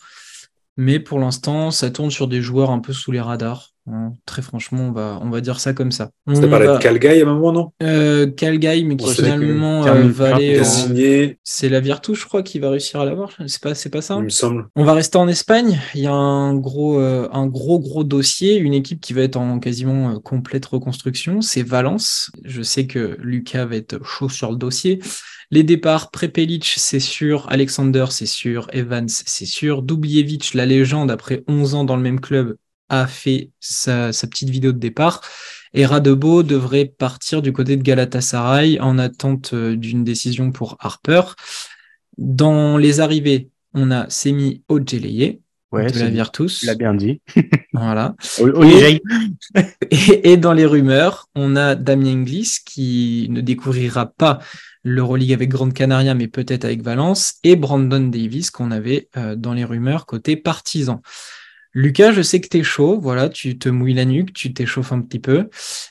Mais pour l'instant, ça tourne sur des joueurs un peu sous les radars. Hein. Très franchement, on va, on va dire ça comme ça. T'as On parlé va- de Calgay à un moment, non? Euh, Calgay, mais qui finalement euh, va aller. Euh, C'est la Virtus, je crois, qui va réussir à l'avoir. C'est pas, c'est pas ça. il me semble. On va rester en Espagne. Il y a un gros, euh, un gros, gros dossier. Une équipe qui va être en quasiment euh, complète reconstruction. C'est Valence. Je sais que Lucas va être chaud sur le dossier. Les départs, Prepelic, c'est sûr. Alexander, c'est sûr. Evans, c'est sûr. Dubljevic, la légende, après 11 ans dans le même club, a fait sa, sa petite vidéo de départ. Et Radebo devrait partir du côté de Galatasaray en attente euh, d'une décision pour Harper. Dans les arrivées, on a Semi Ojeleye Ouais, de la Virtus. il a bien dit. Voilà. Et dans les rumeurs, on a Damien Gliss qui ne découvrira pas l'Euroleague avec Grande Canaria, mais peut-être avec Valence, et Brandon Davis qu'on avait euh, dans les rumeurs côté partisan. Lucas, je sais que t'es chaud, voilà, tu te mouilles la nuque, tu t'échauffes un petit peu,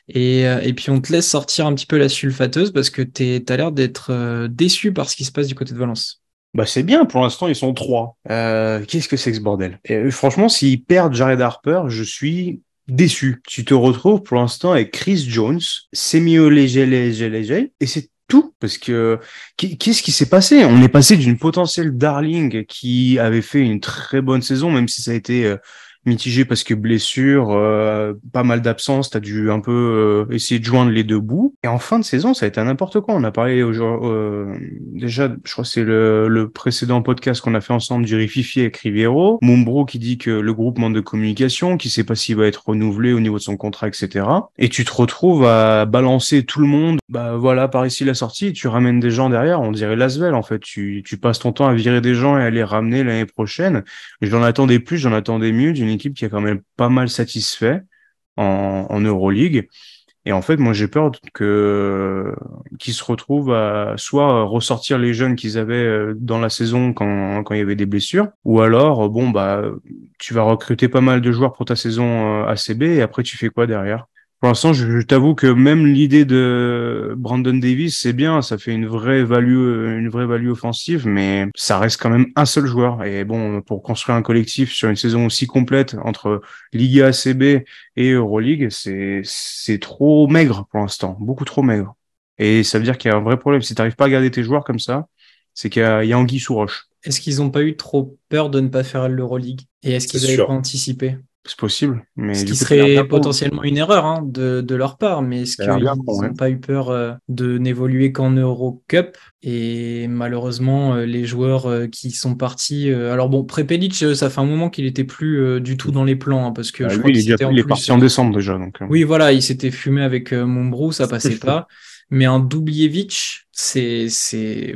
et, euh, et puis on te laisse sortir un petit peu la sulfateuse parce que t'as l'air d'être euh, déçu par ce qui se passe du côté de Valence. Bah c'est bien, pour l'instant ils sont trois. Euh, Qu'est-ce que c'est que ce bordel? Franchement, s'ils perdent Jared Harper, je suis déçu. Tu te retrouves pour l'instant avec Chris Jones, Semio Léger, Léger, Léger, et c'est tout. Parce que qu'est- qu'est-ce qui s'est passé? On est passé d'une potentielle darling qui avait fait une très bonne saison, même si ça a été euh, mitigé parce que blessure, euh, pas mal d'absence, t'as dû un peu euh, essayer de joindre les deux bouts. Et en fin de saison, ça a été n'importe quoi. On a parlé euh, déjà, je crois que c'est le, le précédent podcast qu'on a fait ensemble du Rififi avec Riviero. Mumbro qui dit que le groupe manque de communication, qui sait pas s'il va être renouvelé au niveau de son contrat, etc. Et tu te retrouves à balancer tout le monde. Bah voilà, par ici la sortie, tu ramènes des gens derrière. On dirait Lasvel en fait. Tu, tu passes ton temps à virer des gens et à les ramener l'année prochaine. J'en attendais plus, j'en attendais mieux équipe qui a quand même pas mal satisfait en, en Euroleague. Et en fait, moi, j'ai peur que qu'ils se retrouvent à soit ressortir les jeunes qu'ils avaient euh, dans la saison quand, quand il y avait des blessures, ou alors, bon, bah, tu vas recruter pas mal de joueurs pour ta saison euh, ACB et après, tu fais quoi derrière? Pour l'instant, je, t'avoue que même l'idée de Brandon Davis, c'est bien, ça fait une vraie value, une vraie value offensive, mais ça reste quand même un seul joueur. Et bon, pour construire un collectif sur une saison aussi complète entre Liga ACB et Euroleague, c'est c'est trop maigre pour l'instant, beaucoup trop maigre. Et ça veut dire qu'il y a un vrai problème. Si tu n'arrives pas à garder tes joueurs comme ça, c'est qu'il y a, il y a anguille sous roche. Est-ce qu'ils n'ont pas eu trop peur de ne pas faire l'Euroleague? Et est-ce qu'ils n'avaient pas anticipé? C'est possible. Mais ce qui serait potentiellement une erreur hein, de, de, leur part, mais est-ce qu'ils n'ont pas eu peur euh, de n'évoluer qu'en Eurocup? Et malheureusement, euh, les joueurs euh, qui sont partis. alors bon, Prepelic, ça fait un moment qu'il était plus du tout dans les plans, hein, parce que bah, je crois il, est, il est parti en décembre déjà. Donc, Oui, voilà, il s'était fumé avec Mumbrou, ça passait pas. Mais un Dublievich, c'est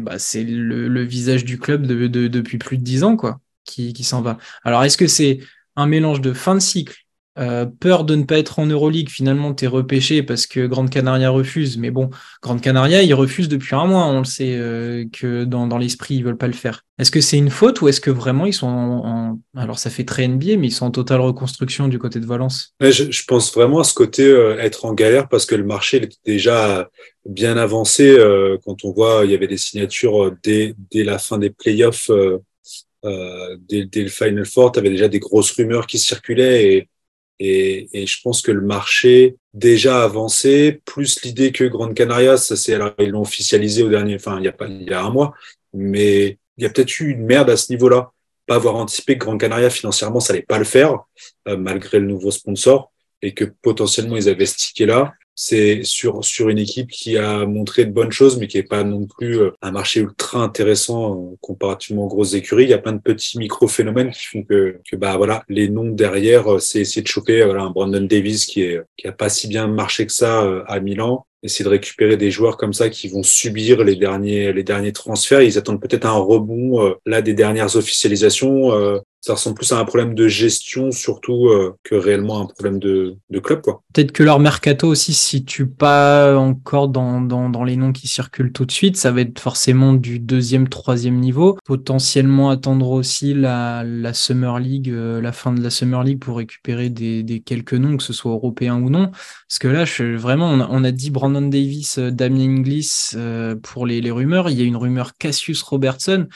bah, le, le, visage du club de, de, depuis plus de dix ans, quoi, qui, qui s'en va. Alors, est-ce que c'est un mélange de fin de cycle, euh, peur de ne pas être en Euroleague, finalement, tu es repêché parce que Grande Canaria refuse. Mais bon, Grande Canaria, ils refusent depuis un mois. On le sait euh, que dans, l'esprit, ils veulent pas le faire. Est-ce que c'est une faute ou est-ce que vraiment ils sont en, Alors, ça fait très NBA, mais ils sont en totale reconstruction du côté de Valence? Je, pense vraiment à ce côté euh, être en galère parce que le marché était déjà bien avancé. quand on voit, il y avait des signatures dès la fin des playoffs euh, dès, le Final Four, tu avais déjà des grosses rumeurs qui circulaient et, je pense que le marché déjà avancé, plus l'idée que Grande Canaria, ça c'est ils l'ont officialisé au dernier, enfin il y a pas il y a un mois, mais il y a peut-être eu une merde à ce niveau-là, pas avoir anticipé que Grande Canaria financièrement ça allait pas le faire euh, malgré le nouveau sponsor et que potentiellement ils avaient stické là c'est sur, sur une équipe qui a montré de bonnes choses, mais qui n'est pas non plus euh, un marché ultra intéressant euh, comparativement aux grosses écuries. Il y a plein de petits micro-phénomènes qui font que, que bah, voilà, les noms derrière, euh, c'est essayer de choper voilà, un Brandon Davis qui est qui a pas si bien marché que ça à Milan. Essayer de récupérer des joueurs comme ça qui vont subir les derniers, les derniers transferts. Ils attendent peut-être un rebond là des dernières officialisations ça ressemble plus à un problème de gestion surtout euh, que réellement un problème de, club quoi. Peut-être que leur mercato aussi si tu pas encore dans, les noms qui circulent tout de suite, ça va être forcément du deuxième, troisième niveau. Potentiellement attendre aussi la, Summer League, euh, la fin de la Summer League pour récupérer des, quelques noms, que ce soit européens ou non. Parce que là, vraiment, on a, dit Brandon Davis, euh, Damien Inglis pour les rumeurs. Il y a une rumeur Cassius Robertson.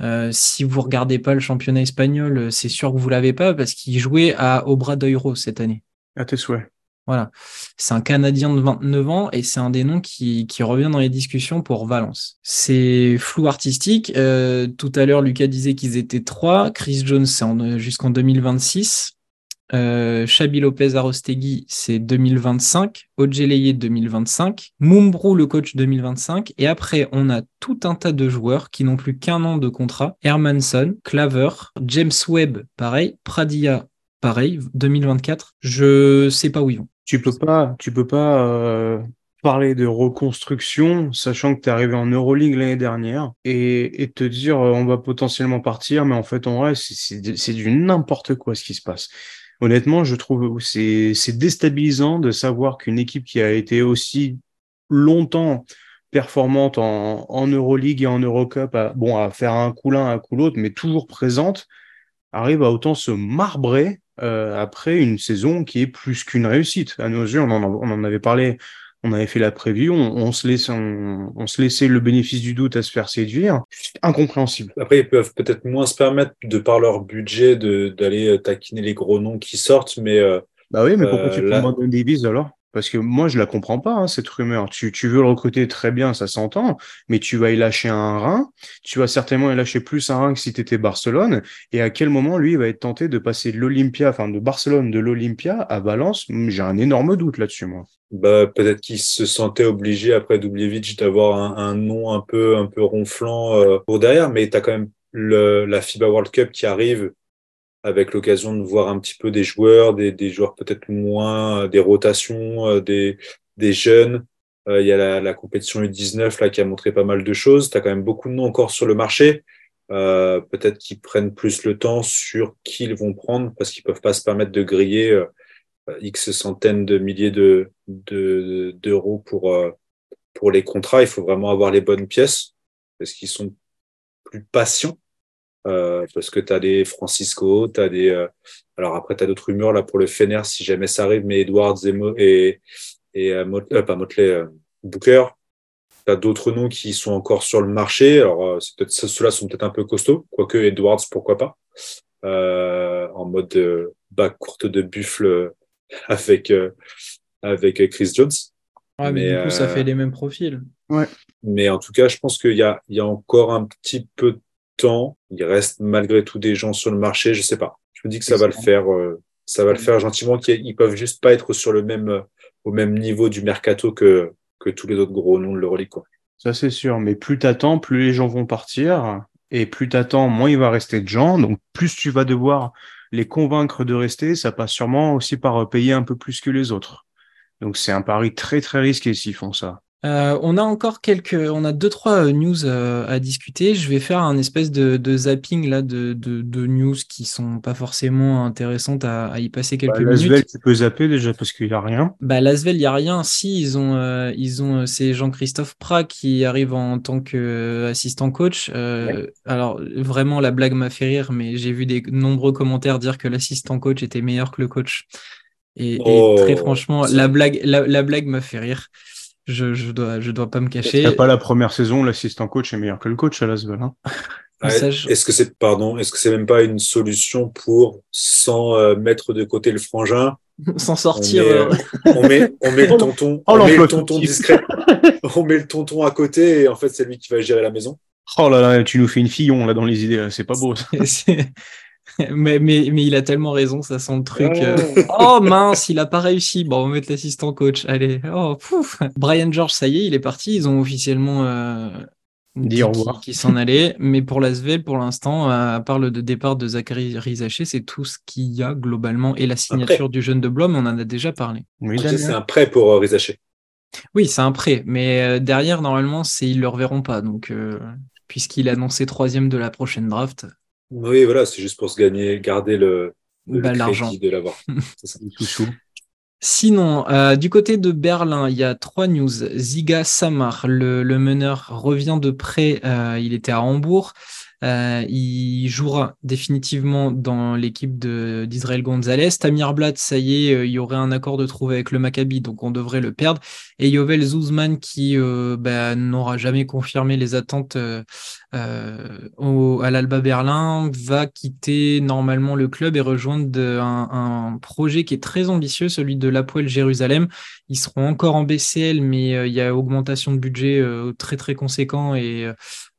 Euh, si vous regardez pas le championnat espagnol, euh, c'est sûr que vous l'avez pas parce qu'il jouait à Obradoiro cette année. À tes souhaits. Voilà. C'est un Canadien de 29 ans et c'est un des noms qui, qui, revient dans les discussions pour Valence. C'est flou artistique. Euh, tout à l'heure, Lucas disait qu'ils étaient trois. Chris Jones, c'est jusqu'en 2026. Euh, Chabi Lopez Arostegui, c'est 2025. Ojeleye 2025. Mumbrou, le coach 2025. Et après, on a tout un tas de joueurs qui n'ont plus qu'un an de contrat. Hermanson, Claver, James Webb, pareil. Pradia, pareil, 2024. Je sais pas où ils vont. Tu peux pas, tu peux pas euh, parler de reconstruction, sachant que tu es arrivé en Euroleague l'année dernière, et, et, te dire euh, on va potentiellement partir, mais en fait en vrai c'est du n'importe quoi ce qui se passe honnêtement, je trouve c'est c'est déstabilisant de savoir qu'une équipe qui a été aussi longtemps performante en, en Euroleague et en Eurocup, à, bon, à faire un coup l'un, un coup l'autre, mais toujours présente, arrive à autant se marbrer euh, après une saison qui est plus qu'une réussite. À nos yeux, on en, on en avait parlé on avait fait la preview, on, se laissait, on, se laissait le bénéfice du doute à se faire séduire. Incompréhensible. Après, ils peuvent peut-être moins se permettre, de par leur budget, d'aller taquiner les gros noms qui sortent, mais. Euh, bah oui, mais pourquoi tu euh, prends là... Davis alors? Parce que moi, je la comprends pas, hein, cette rumeur. Tu, veux le recruter très bien, ça s'entend, mais tu vas y lâcher un rein. Tu vas certainement y lâcher plus un rein que si tu étais Barcelone. Et à quel moment, lui, il va être tenté de passer de enfin de Barcelone, de l'Olympia à Valence? J'ai un énorme doute là-dessus, moi. Bah, peut-être qu'il se sentait obligé après Dubljevic d'avoir un, nom un peu, un peu ronflant euh, pour derrière, mais tu as quand même la FIBA World Cup qui arrive avec l'occasion de voir un petit peu des joueurs, des, des joueurs peut-être moins, euh, des rotations, euh, des, des jeunes. Euh, il y a la, la, compétition U19 là qui a montré pas mal de choses. Tu as quand même beaucoup de noms encore sur le marché. Euh, peut-être qu'ils prennent plus le temps sur qui ils vont prendre parce qu'ils peuvent pas se permettre de griller X centaines de milliers de, d'euros pour, pour les contrats. Il faut vraiment avoir les bonnes pièces parce qu'ils sont plus patients. Parce que tu as des Francisco, tu as des. alors après, tu as d'autres rumeurs là pour le Fener si jamais ça arrive, mais Edwards et, et, et pas Motley, Booker. Tu as d'autres noms qui sont encore sur le marché. Alors, ceux-là sont peut-être un peu costauds, quoique Edwards, pourquoi pas, en mode bas courte de buffle avec, avec Chris Jones. Ouais, mais, du coup, ça fait les mêmes profils. Ouais. Mais en tout cas, je pense qu'il y a, il y a encore un petit peu de temps. Il reste malgré tout des gens sur le marché. Je sais pas. Je me dis que ça va le faire. ça va le faire gentiment. Qu'ils peuvent juste pas être sur le même, au même niveau du mercato que, que tous les autres gros noms de l'Euroleague. Ça, c'est sûr. Mais plus t'attends, plus les gens vont partir. Et plus t'attends, moins il va rester de gens. Donc, plus tu vas devoir les convaincre de rester. Ça passe sûrement aussi par payer un peu plus que les autres. Donc, c'est un pari très, très risqué s'ils font ça. Euh, on a encore quelques, on a deux trois euh, news euh, à discuter. Je vais faire un espèce de, zapping là de, de, news qui sont pas forcément intéressantes à, y passer quelques bah, minutes. tu peux zapper déjà parce qu'il y a rien. Bah Lasvel, il y a rien. Si ils ont, ils ont, c'est Jean-Christophe Prat qui arrive en tant qu'assistant coach. Alors vraiment la blague m'a fait rire, mais j'ai vu des nombreux commentaires dire que l'assistant coach était meilleur que le coach. Et, oh, très franchement, la blague, la blague m'a fait rire. Je, je, dois, je dois pas me cacher. pas la première saison, l'assistant coach est meilleur que le coach à Lasvel. Hein Est-ce que c'est pardon, est-ce que c'est même pas une solution pour sans euh, mettre de côté le frangin, sans sortir on met, euh, on met, on met le tonton, oh, on met le tonton discret, on met le tonton à côté et en fait c'est lui qui va gérer la maison. Oh là là, tu nous fais une fillon là dans les idées, c'est pas beau. Mais, mais, mais, il a tellement raison, ça sent le truc. Euh, oh mince, il a pas réussi. Bon, on va mettre l'assistant coach. Allez. Oh, pouf. Brian George, ça y est, il est parti. Ils ont officiellement euh, dit au revoir. Qui, s'en allait. Mais pour l'Asvel, pour l'instant, à part le départ de Zachary Rizaché, c'est tout ce qu'il y a globalement. Et la signature du jeune de Blom, on en a déjà parlé. Oui, c'est un prêt pour euh, Rizaché. Oui, c'est un prêt. Mais derrière, normalement, c'est ils le reverront pas. Donc, puisqu'il a annoncé troisième de la prochaine draft. Oui, voilà, c'est juste pour se gagner, garder le, bah, l'argent de l'avoir. Sinon, euh, du côté de Berlin, il y a trois news. Ziga Samar, le, meneur, revient de près. Euh, il était à Hambourg. Euh, il jouera définitivement dans l'équipe d'Israël Gonzalez. Tamir Blatt, ça y est, euh, il y aurait un accord de trouver avec le Maccabi, donc on devrait le perdre. Et Yovel Zuzman, qui euh, bah, n'aura jamais confirmé les attentes à l'Alba Berlin, va quitter normalement le club et rejoindre un, projet qui est très ambitieux, celui de l'Apoel Jérusalem. Ils seront encore en BCL, mais il y a augmentation de budget très très conséquent et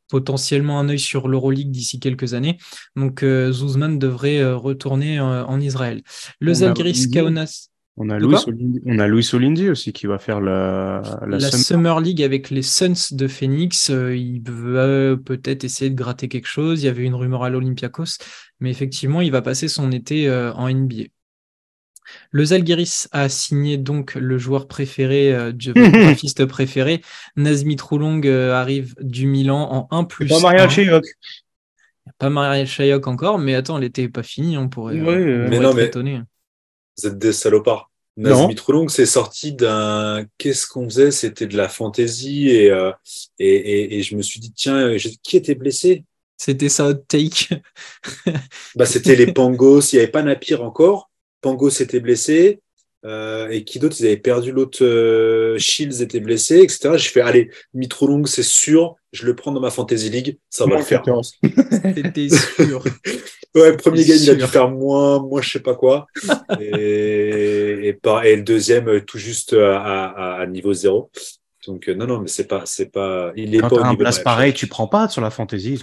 potentiellement un œil sur l'Euroleague d'ici quelques années. Donc euh, Zuzman devrait euh, retourner euh, en Israël. Le Zalgiris Kaunas. On a, Louis Olindi, on a Louis Olindi aussi qui va faire la, la, Summer. League avec les Suns de Phoenix. il veut peut-être essayer de gratter quelque chose. Il y avait une rumeur à l'Olympiakos, mais effectivement, il va passer son été en NBA. Le Zalgiris a signé donc le joueur préféré, euh, du graphiste préféré. Nazmi Troulong euh, arrive du Milan en 1 plus. Pas Maria Chayok. Pas Maria Chayok encore, mais attends, l'été n'est pas fini, on pourrait, euh, mais non, mais Vous êtes des salopards. Nazmi Troulong, c'est sorti d'un. Qu'est-ce qu'on faisait? C'était de la fantaisie et, et, et, je me suis dit, tiens, qui était blessé? C'était ça, take. bah, c'était les Pangos, il n'y avait pas Napir encore. Pango s'était blessé. Euh, et qui d'autre? Ils avaient perdu l'autre. Euh, Shields était blessé, etc. J'ai fait, allez, Mitro c'est sûr, je le prends dans ma Fantasy League, ça va le faire. C'était sûr. ouais, premier game, il a dû faire moins, moins je sais pas quoi. et, et, le deuxième, tout juste à, niveau zéro. Donc, euh, non, non, mais c'est pas. c'est pas il est Quand pas un place pareil, tu prends pas sur la Fantasy.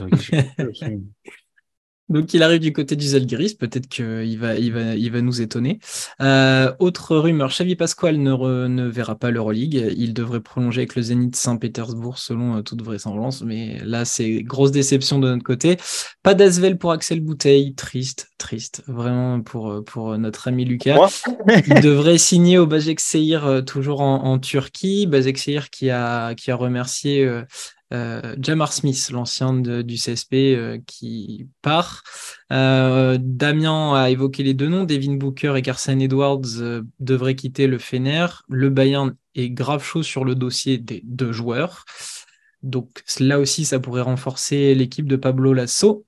Donc il arrive du côté du Zalgiris, peut-être qu'il va, il va, il va nous étonner. Euh, autre rumeur, Xavi Pasquale ne, ne verra pas l'Euroleague. Il devrait prolonger avec le Zénith Saint-Pétersbourg selon euh, toute vraisemblance, mais là c'est grosse déception de notre côté. Pas d'Asvel pour Axel Bouteille, triste, triste, vraiment pour, euh, pour notre ami Lucas. il devrait signer au Bajek Seir toujours en, en Turquie. Bajek Seir qui a, qui a remercié Jamar Smith, l'ancien du CSP, qui part. Damien a évoqué les deux noms. Devin Booker et Carson Edwards devraient quitter le Fener. Le Bayern est grave chaud sur le dossier des deux joueurs. Donc là aussi, ça pourrait renforcer l'équipe de Pablo Lasso.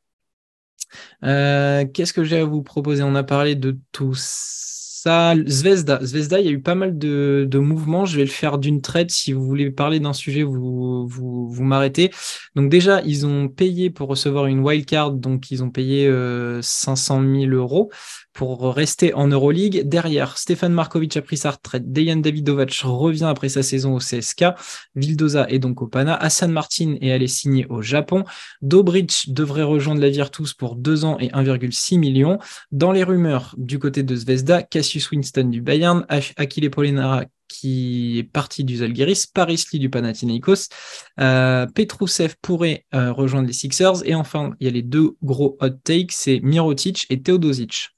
Qu'est-ce que j'ai à vous proposer? On a parlé de tous Zvezda. Zvezda, il y a eu pas mal de, mouvements. Je vais le faire d'une traite. Si vous voulez parler d'un sujet, vous, vous, m'arrêtez. Donc déjà, ils ont payé pour recevoir une wildcard. Donc ils ont payé 500 euh, 000 euros pour rester en Euroleague. Derrière, Stéphane Markovic a pris sa retraite. Dejan Davidovac revient après sa saison au CSK. Vildoza est donc au Pana. Hassan Martin est allé signer au Japon. Dobrich devrait rejoindre la Virtus pour 2 ans et 1,6 millions. Dans les rumeurs du côté de Zvezda, Cassius Winston du Bayern, Achille Polinara qui est parti du Zalgiris, Paris Lee du Panathinaikos, euh, pourrait euh, rejoindre les Sixers, et enfin, il y a les deux gros hot takes, c'est Mirotic et Teodosic.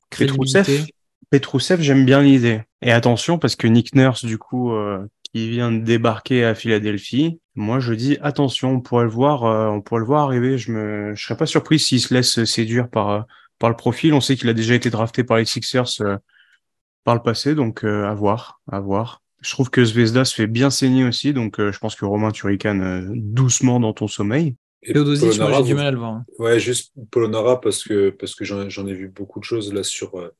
Petrousev, j'aime bien l'idée. Et attention, parce que Nick Nurse, du coup, euh, qui vient de débarquer à Philadelphie, moi je dis attention, on pourrait le voir, euh, on pourrait le voir arriver. Je me, je serais pas surpris s'il se laisse séduire par euh, par le profil. On sait qu'il a déjà été drafté par les Sixers par le passé, donc à voir, à voir. Je trouve que Zvezda se fait bien saigner aussi, donc je pense que Romain Turrican doucement dans ton sommeil. Et Teodosic, moi j'ai du mal à le voir. Hein. Ouais, juste Polonara parce que, parce que j'en ai vu beaucoup de choses là sur, euh,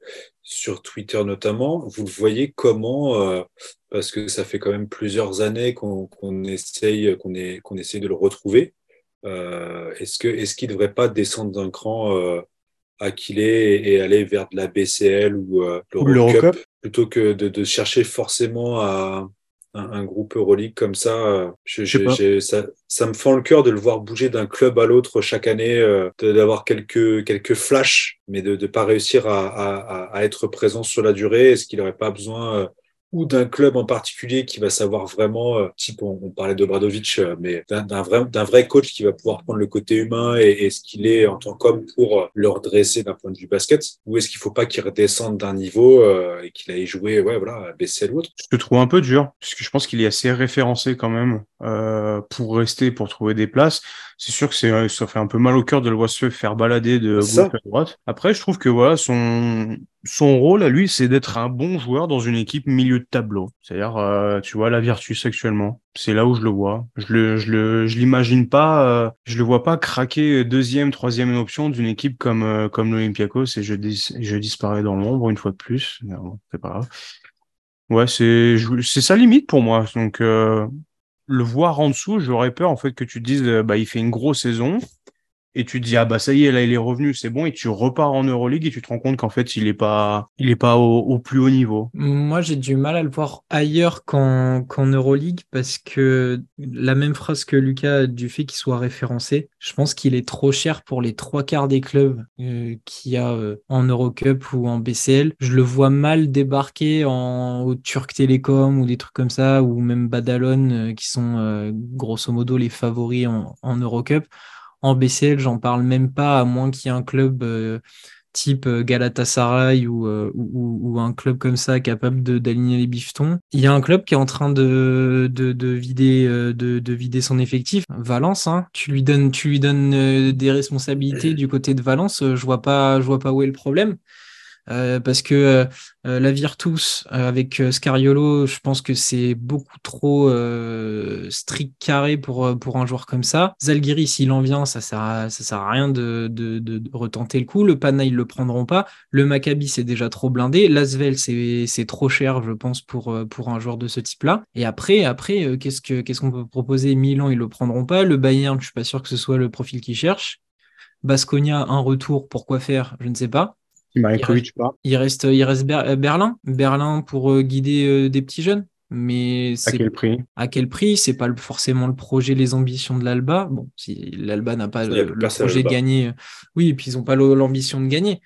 sur Twitter notamment. Vous le voyez comment, euh, parce que ça fait quand même plusieurs années qu'on essaye, qu'on qu'on essaye de le retrouver. Euh, est-ce que est-ce qu'il ne devrait pas descendre d'un cran à qu'il est et aller vers de la BCL ou l'Eurocup plutôt que de, de chercher forcément à un, groupe Euroleague comme ça, euh, je, ça, ça, me fend le cœur de le voir bouger d'un club à l'autre chaque année, euh, d'avoir quelques, quelques flashs, mais de ne pas réussir à, à, à, être présent sur la durée. Est-ce qu'il n'aurait pas besoin euh, ou d'un club en particulier qui va savoir vraiment, euh, type on, parlait de Bradovic, euh, mais d'un vrai, vrai coach qui va pouvoir prendre le côté humain et, ce qu'il est en tant qu'homme pour euh, le redresser d'un point de vue basket Ou est-ce qu'il faut pas qu'il redescende d'un niveau et qu'il aille jouer ouais, voilà, à BCL ou Je te trouve un peu dur, puisque je pense qu'il est assez référencé quand même pour rester, pour trouver des places. C'est sûr que c'est, ça fait un peu mal au cœur de le voir se faire balader de gauche à droite. Après, je trouve que voilà, son, son rôle à lui, c'est d'être un bon joueur dans une équipe milieu de tableau. C'est-à-dire, euh, tu vois, la Virtus actuellement. C'est là où je le vois. Je le, je le, je l'imagine pas, euh, je le vois pas craquer deuxième, troisième option d'une équipe comme, euh, comme l'Olympiakos et je, je disparais dans l'ombre une fois de plus. c'est pas grave. Ouais, c'est, c'est sa limite pour moi. Donc, le voir en dessous, j'aurais peur en fait que tu dises, bah, il fait une grosse saison et tu te dis ah bah ça y est là il est revenu c'est bon et tu repars en Euroleague et tu te rends compte qu'en fait il est pas il est pas au, plus haut niveau. Moi j'ai du mal à le voir ailleurs qu'en Euroleague parce que la même phrase que Lucas du fait qu'il soit référencé, je pense qu'il est trop cher pour les trois quarts des clubs euh, qu'il y a euh, en Eurocup ou en BCL. Je le vois mal débarquer en au Turc Télécom ou des trucs comme ça ou même Badalone euh, qui sont grosso modo les favoris en Eurocup. En BCL, j'en parle même pas, à moins qu'il y ait un club euh, type euh, Galatasaray euh, ou, ou, un club comme ça capable d'aligner les bifetons. Il y a un club qui est en train de, de, vider, de, vider son effectif. Valence, hein. tu lui donnes, tu lui donnes des responsabilités du côté de Valence. Je vois pas, je vois pas où est le problème. Euh, parce que euh, euh, la Virtus avec Scariolo, je pense que c'est beaucoup trop strict carré pour, pour un joueur comme ça. Zalgiris, s'il en vient, ça sert à, ça sert à rien de, de, retenter le coup. Le Pana, ils le prendront pas. Le Maccabi, c'est déjà trop blindé. L'Asvel, c'est trop cher, je pense, pour, pour un joueur de ce type-là. Et après, après qu'est-ce qu'on qu'est-ce qu'on peut proposer? Milan, ils le prendront pas. Le Bayern, je suis pas sûr que ce soit le profil qu'ils cherchent. Basconia, un retour, pourquoi faire? Je ne sais pas. Il reste, il reste euh, Berlin, Berlin pour euh, guider euh, des petits jeunes. Mais à quel prix? À quel prix? C'est pas forcément le projet, les ambitions de l'Alba. Bon, si l'Alba n'a pas le, projet de gagner, oui, et puis ils n'ont pas l'ambition de gagner.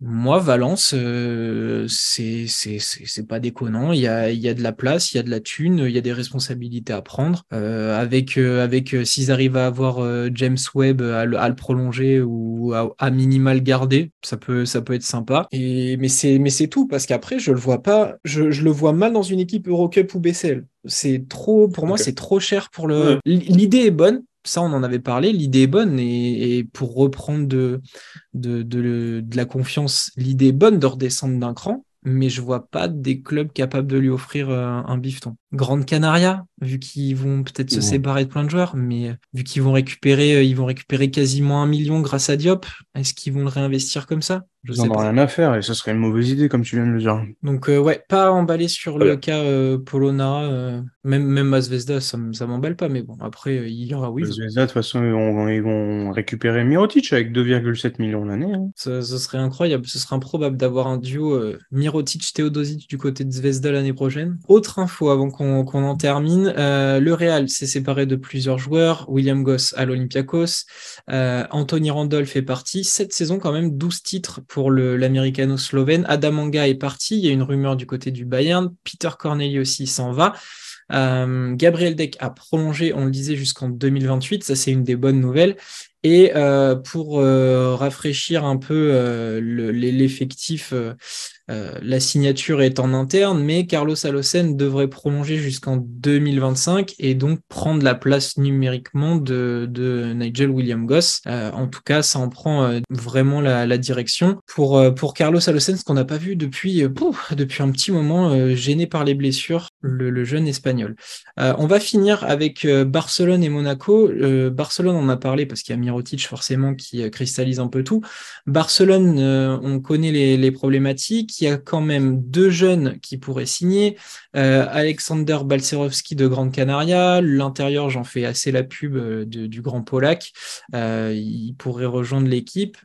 Moi, Valence, euh, c'est c'est pas déconnant. Il y a, il y a de la place, il y a de la thune, il y a des responsabilités à prendre. Euh, avec euh, avec euh, s'ils arrivent à avoir James Webb à le, à le, prolonger ou à, à minimal garder, ça peut ça peut être sympa. Et mais c'est mais c'est tout parce qu'après je le vois pas, je, je le vois mal dans une équipe Eurocup ou BCL. C'est trop pour moi, c'est trop cher pour le. L'idée est bonne, ça, on en avait parlé. L'idée est bonne et, pour reprendre de, la confiance, l'idée est bonne de redescendre d'un cran, mais je vois pas des clubs capables de lui offrir euh, un bifton. Grande Canaria, vu qu'ils vont peut-être se séparer de plein de joueurs, mais vu qu'ils vont récupérer, euh, ils vont récupérer quasiment un million grâce à Diop, est-ce qu'ils vont le réinvestir comme ça? Je Ils n'en ont rien à faire et ce serait une mauvaise idée, comme tu viens de le dire. Donc, euh, ouais, pas emballé sur le cas euh, Polonara, même, même à Zvezda, ça, ça m'emballe pas, mais bon, après, il y aura oui. Zvezda, de toute façon, ils vont, récupérer Mirotic avec 2,7 millions l'année. Hein. Ce, serait incroyable, ce serait improbable d'avoir un duo Mirotic-Teodosic du côté de Zvezda l'année prochaine. Autre info avant qu'on en termine. Euh, le Real s'est séparé de plusieurs joueurs. William Goss à l'Olympiakos. Euh, Anthony Randolph fait partie. Cette saison, quand même, 12 titres pour l'américano-slovène. Adam Manga est parti. Il y a une rumeur du côté du Bayern. Peter Corneli aussi s'en va. Euh, Gabriel Deck a prolongé, on le disait, jusqu'en 2028. Ça, c'est une des bonnes nouvelles. Et pour rafraîchir un peu l'effectif euh, la signature est en interne, mais Carlos Alocen devrait prolonger jusqu'en 2025 et donc prendre la place numériquement de, Nigel William Goss. Euh, en tout cas, ça en prend euh, vraiment la, direction. Pour, pour Carlos Alocen, ce qu'on n'a pas vu depuis, depuis un petit moment, gêné par les blessures, le, jeune espagnol. on va finir avec Barcelone et Monaco. Barcelone, on a parlé parce qu'il y a Mirotic forcément qui cristallise un peu tout. Barcelone, on connaît les, les problématiques il y a quand même deux jeunes qui pourraient signer. Euh, Alexander Balcerovski de Grande Canaria. L'intérieur, j'en fais assez la pub euh, du Grand Polac. Euh, il pourrait rejoindre l'équipe.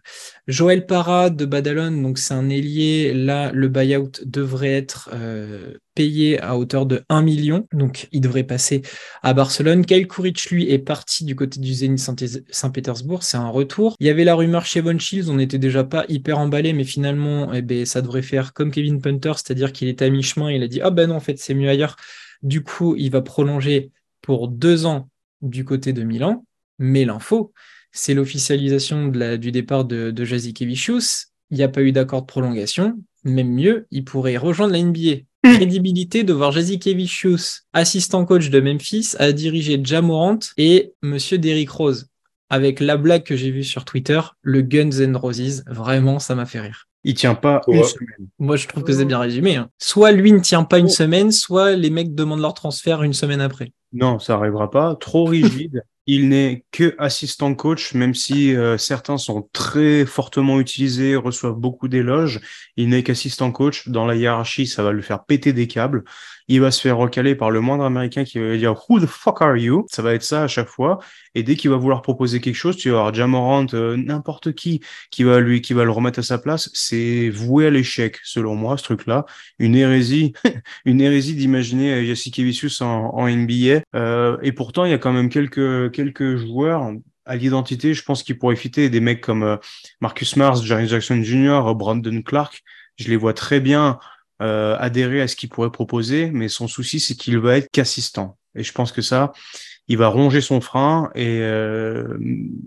Joël Parra de Badalone, donc c'est un ailier. Là, le buyout devrait être payé à hauteur de 1 million. Donc, il devrait passer à Barcelone. Kyle Kuric, lui, est parti du côté du Zenit Saint-Pétersbourg. C'est un retour. Il y avait la rumeur chez Von Shields. On n'était déjà pas hyper emballé, mais finalement, eh ben, ça devrait faire comme Kevin Punter, c'est-à-dire qu'il est à mi-chemin. Il a dit, ah ben non, en fait, c'est mieux ailleurs. Du coup, il va prolonger pour deux ans du côté de Milan. Mais l'info, c'est l'officialisation du départ de, de Jazikevicius. Il n'y a pas eu d'accord de prolongation. Même mieux, il pourrait rejoindre la NBA crédibilité de voir Jazikevicius, assistant coach de Memphis, à diriger Jamorant et Monsieur Derrick Rose. Avec la blague que j'ai vue sur Twitter, le Guns N' Roses, vraiment, ça m'a fait rire. Il tient pas une semaine. Moi, je trouve que c'est bien résumé. Hein. Soit lui ne tient pas une semaine, soit les mecs demandent leur transfert une semaine après. Non, ça arrivera pas. Trop rigide. Il n'est que assistant coach, même si euh, certains sont très fortement utilisés, reçoivent beaucoup d'éloges. Il n'est qu'assistant coach. Dans la hiérarchie, ça va lui faire péter des câbles il va se faire recaler par le moindre américain qui va dire Who the fuck are you? Ça va être ça à chaque fois. Et dès qu'il va vouloir proposer quelque chose, tu vas avoir Jamorant, euh, n'importe qui qui va lui, qui va le remettre à sa place. C'est voué à l'échec, selon moi, ce truc-là. Une hérésie, une hérésie d'imaginer Jassikevicius en, en NBA. Euh, et pourtant, il y a quand même quelques quelques joueurs à l'identité, je pense qu'il pourrait fitter des mecs comme euh, Marcus Mars, Jerry Jackson Jr., Brandon Clark. Je les vois très bien euh, adhérer à ce qu'il pourrait proposer, mais son souci, c'est qu'il va être qu'assistant. Et je pense que ça, il va ronger son frein. Et euh,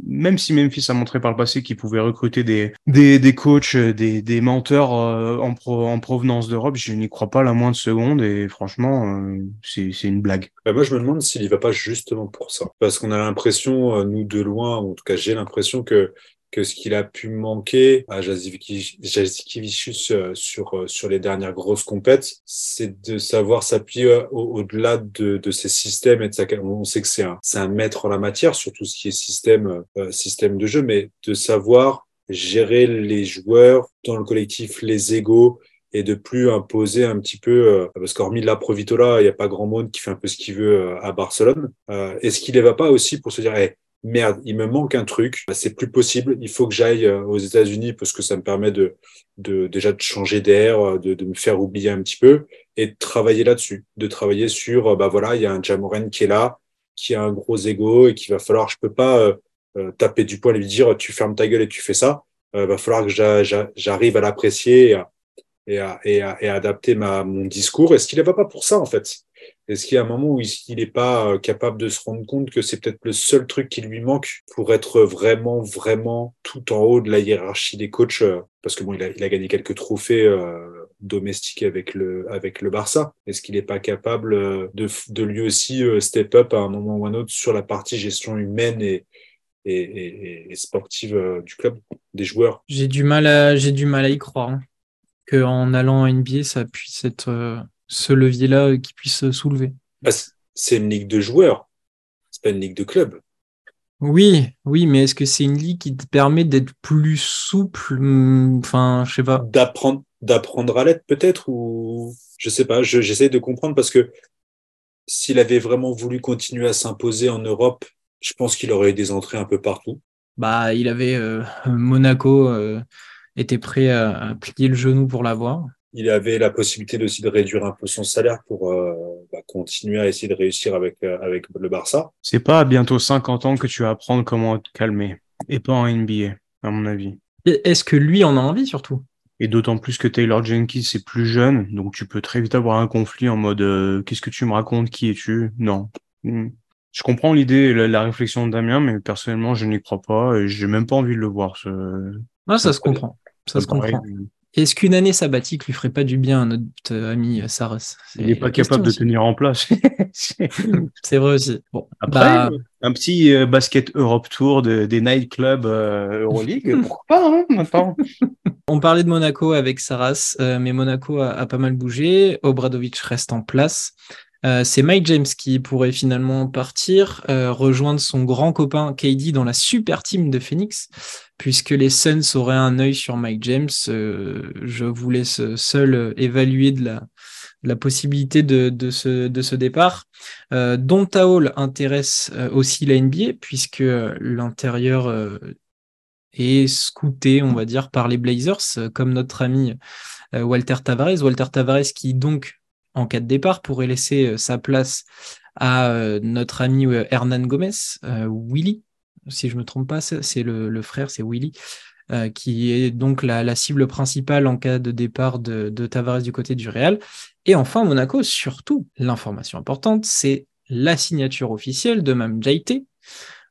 même si Memphis a montré par le passé qu'il pouvait recruter des, des, des coachs, des, des menteurs euh, en, en provenance d'Europe, je n'y crois pas la moindre seconde. Et franchement, euh, c'est une blague. Bah, moi, je me demande s'il y va pas justement pour ça. Parce qu'on a l'impression, nous de loin, en tout cas j'ai l'impression que que ce qu'il a pu manquer à Jazikivicius euh, sur, euh, sur les dernières grosses compètes, c'est de savoir s'appuyer euh, au-delà de, de ses systèmes et de sa, on sait que c'est un, c'est un maître en la matière sur tout ce qui est système, système de jeu, mais de savoir gérer les joueurs dans le collectif, les égaux, et de plus imposer un petit peu, parce qu'hormis la Provitola, il n'y a pas grand monde qui fait un peu ce qu'il veut à Barcelone. Est-ce qu'il ne va pas aussi pour se dire, hey, merde, il me manque un truc, bah, c'est plus possible, il faut que j'aille euh, aux États-Unis parce que ça me permet de, déjà de changer d'air, euh, de, me faire oublier un petit peu et de travailler là-dessus, de travailler sur, euh, bah voilà, il y a un Jamoren qui est là, qui a un gros ego et qu'il va falloir, je peux pas taper du poing et lui dire tu fermes ta gueule et tu fais ça, il va falloir que j'arrive à l'apprécier et à, adapter mon discours. Est-ce qu'il ne va pas pour ça en fait? Est-ce qu'il y a un moment où il n'est pas euh, capable de se rendre compte que c'est peut-être le seul truc qui lui manque pour être vraiment, vraiment tout en haut de la hiérarchie des coachs euh, Parce que bon, il a, gagné quelques trophées euh, domestique avec le, avec le Barça. Est-ce qu'il n'est pas capable de, de lui aussi step up à un moment ou un autre sur la partie gestion humaine et, et, et, sportive du club, des joueurs? J'ai du mal à, j'ai du mal à y croire hein, qu'en allant en NBA, ça puisse être ce levier-là qui puisse soulever. Bah, c'est une ligue de joueurs, c'est pas une ligue de clubs. Oui, oui, mais est-ce que c'est une ligue qui te permet d'être plus souple hmm, Enfin, je sais pas. D'apprendre, d'apprendre à l'être peut-être ou je sais pas. J'essaie de comprendre parce que s'il avait vraiment voulu continuer à s'imposer en Europe, je pense qu'il aurait eu des entrées un peu partout. Bah, il avait euh, Monaco euh, était prêt à, à, plier le genou pour l'avoir il avait la possibilité aussi de réduire un peu son salaire pour euh, bah, continuer à essayer de réussir avec, euh, avec le Barça. C'est pas à bientôt 50 ans que tu vas apprendre comment te calmer, et pas en NBA, à mon avis. Est-ce que lui en a envie surtout? Et d'autant plus que Taylor Jenkins est plus jeune, donc tu peux très vite avoir un conflit en mode euh, qu'est-ce que tu me racontes, qui es-tu Non. Hmm. Je comprends l'idée, la, la, réflexion de Damien, mais personnellement, je n'y crois pas et j'ai même pas envie de le voir. Ce... Ah, ça se comprend. Ça se comprend. Est-ce qu'une année sabbatique lui ferait pas du bien à notre ami Saras Il n'est pas capable de tenir en place. c'est vrai aussi. Bon, Après, bah, un petit euh, basket Europe Tour des nightclubs euh, Euroleague, pourquoi pas hein, maintenant? On parlait de Monaco avec Saras, euh, mais Monaco a, a, pas mal bougé. Obradovic reste en place. Euh, c'est Mike James qui pourrait finalement partir, euh, rejoindre son grand copain KD dans la super team de Phoenix, puisque les Suns auraient un œil sur Mike James. Euh, je vous laisse seul évaluer de la, possibilité de, de, ce, de ce départ. Euh, Donta Hall intéresse aussi la NBA, puisque l'intérieur est scouté, on va dire, par les Blazers, comme notre ami Walter Tavares. Walter Tavares qui donc en cas de départ pourrait laisser euh, sa place à euh, notre ami euh, Hernan Gomez, Willy, si je ne me trompe pas, c'est le, frère, c'est Willy, qui est donc la, cible principale en cas de départ de, Tavares du côté du Real. Et enfin, Monaco, surtout, l'information importante, c'est la signature officielle de Mam Jaité.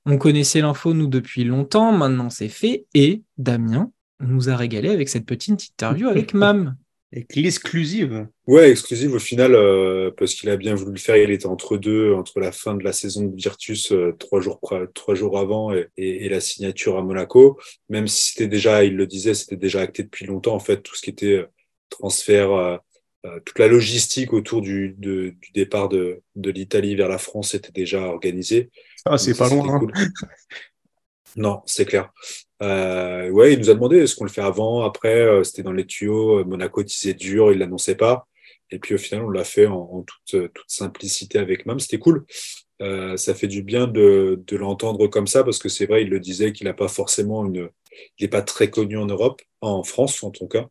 On connaissait l'info, nous, depuis longtemps, maintenant c'est fait, et Damien nous a régalé avec cette petite interview avec Mam. Et l'exclusive. Ouais, exclusive au final, euh, parce qu'il a bien voulu le faire. Il était entre deux, entre la fin de la saison de Virtus, euh, trois, jours, trois jours avant, et, et, la signature à Monaco. Même si c'était déjà, il le disait, c'était déjà acté depuis longtemps, en fait, tout ce qui était euh, transfert, toute la logistique autour du, de, du départ de, de l'Italie vers la France était déjà organisée. Ah, c'est pas loin. Hein. Non, c'est clair. Euh, ouais, il nous a demandé est-ce qu'on le fait avant, après, euh, c'était dans les tuyaux. Euh, Monaco disait dur, il l'annonçait pas. Et puis au final, on l'a fait en, toute, euh, toute, simplicité avec Mam. C'était cool. Euh, ça fait du bien de, de l'entendre comme ça parce que c'est vrai, il le disait qu'il n'a pas forcément une, il n'est pas très connu en Europe, en France en tout cas.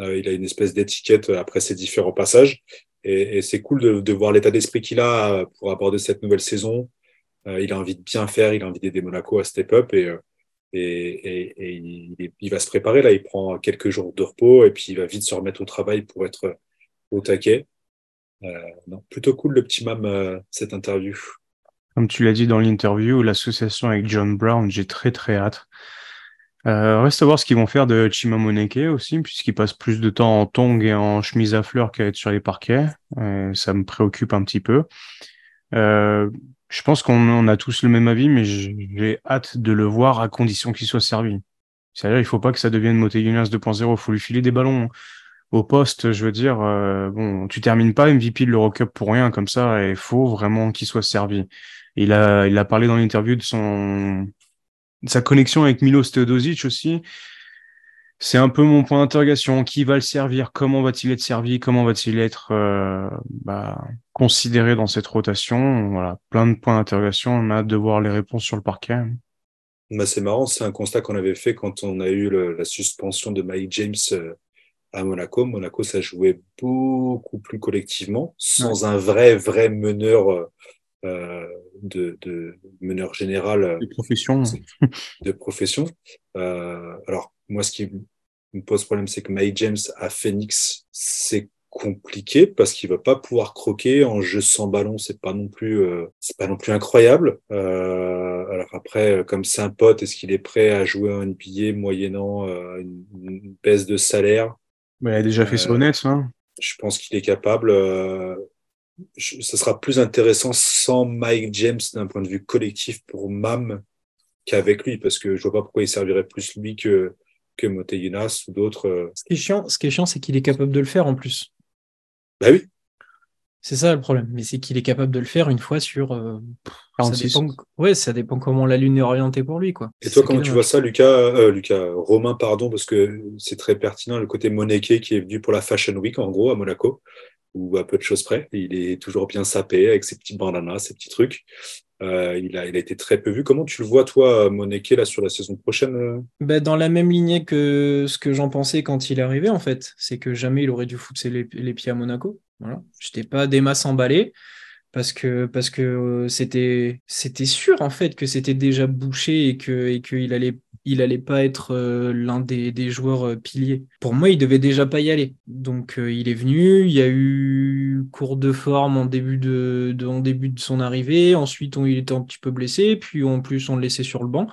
Euh, il a une espèce d'étiquette après ses différents passages. Et, et c'est cool de, de voir l'état d'esprit qu'il a pour aborder cette nouvelle saison. il a envie de bien faire, il a envie d'aider Monaco à step up et et, il, va se préparer là. Il prend quelques jours de repos et puis il va vite se remettre au travail pour être au taquet. Euh, non, plutôt cool le petit mam euh, cette interview. Comme tu l'as dit dans l'interview, l'association avec John Brown, j'ai très très hâte. Euh, reste à voir ce qu'ils vont faire de Chimamoneke aussi, puisqu'il passe plus de temps en tongs et en chemise à fleurs qu'à être sur les parquets. Euh, ça me préoccupe un petit peu. Je pense qu'on a tous le même avis, mais j'ai hâte de le voir à condition qu'il soit servi. C'est-à-dire, il faut pas que ça devienne Moté 2.0. Il faut lui filer des ballons au poste. Je veux dire, euh, bon, tu termines pas MVP de l'Eurocup pour rien comme ça. Il faut vraiment qu'il soit servi. Il a, il a parlé dans l'interview de son, de sa connexion avec Milos Teodosic aussi c'est un peu mon point d'interrogation. Qui va le servir? Comment va-t-il être servi? Comment va-t-il être euh, bah, considéré dans cette rotation? Voilà, plein de points d'interrogation. On a hâte de voir les réponses sur le parquet. Bah, c'est marrant, c'est un constat qu'on avait fait quand on a eu la suspension de Mike James euh, à Monaco. Monaco, ça jouait beaucoup plus collectivement, sans un vrai, vrai meneur. Euh, de, de, meneur général de profession de profession euh, alors moi ce qui me pose problème, c'est que Mike James à Phoenix, c'est compliqué parce qu'il va pas pouvoir croquer en jeu sans ballon. C'est pas non plus, euh, c'est pas non plus incroyable. Euh, alors après, euh, comme c'est un pote, est-ce qu'il est prêt à jouer en NBA moyennant euh, une, baisse de salaire? Mais il a déjà fait ça honnête, hein. Je pense qu'il est capable. Euh, ça sera plus intéressant sans Mike James d'un point de vue collectif pour Mam qu'avec lui, parce que je vois pas pourquoi il servirait plus lui que, que Moteguinas ou d'autres. euh. Ce qui est chiant, ce qui est chiant, c'est qu'il est capable de le faire en plus. Bah oui, C'est ça le problème. Mais c'est qu'il est capable de le faire une fois sur. euh, ça 46. dépend, ouais, ça dépend comment la lune est orientée pour lui, quoi. Et toi, comment tu vois ça, Lucas, euh, Lucas, Romain, pardon, parce que c'est très pertinent, le côté Moneke qui est venu pour la Fashion Week, en gros, à Monaco, ou à peu de choses près. Il est toujours bien sapé avec ses petits bandanas, ses petits trucs. Euh, il, a, été très peu vu. Comment tu le vois, toi, Moneke, là, sur la saison prochaine euh Bah, dans la même lignée que ce que j'en pensais quand il est arrivé, en fait. C'est que jamais il aurait dû foutre les, pieds à Monaco. Voilà. J'étais pas des masses emballé parce que parce que euh, c'était c'était sûr en fait que c'était déjà bouché et que et qu'il allait il allait pas être euh, l'un des, des joueurs euh, piliers. Pour moi, il devait déjà pas y aller. Donc euh, il est venu, il y a eu cours de forme en début de, de- en début de son arrivée, ensuite on, il était un petit peu blessé, puis en plus on le laissait sur le banc.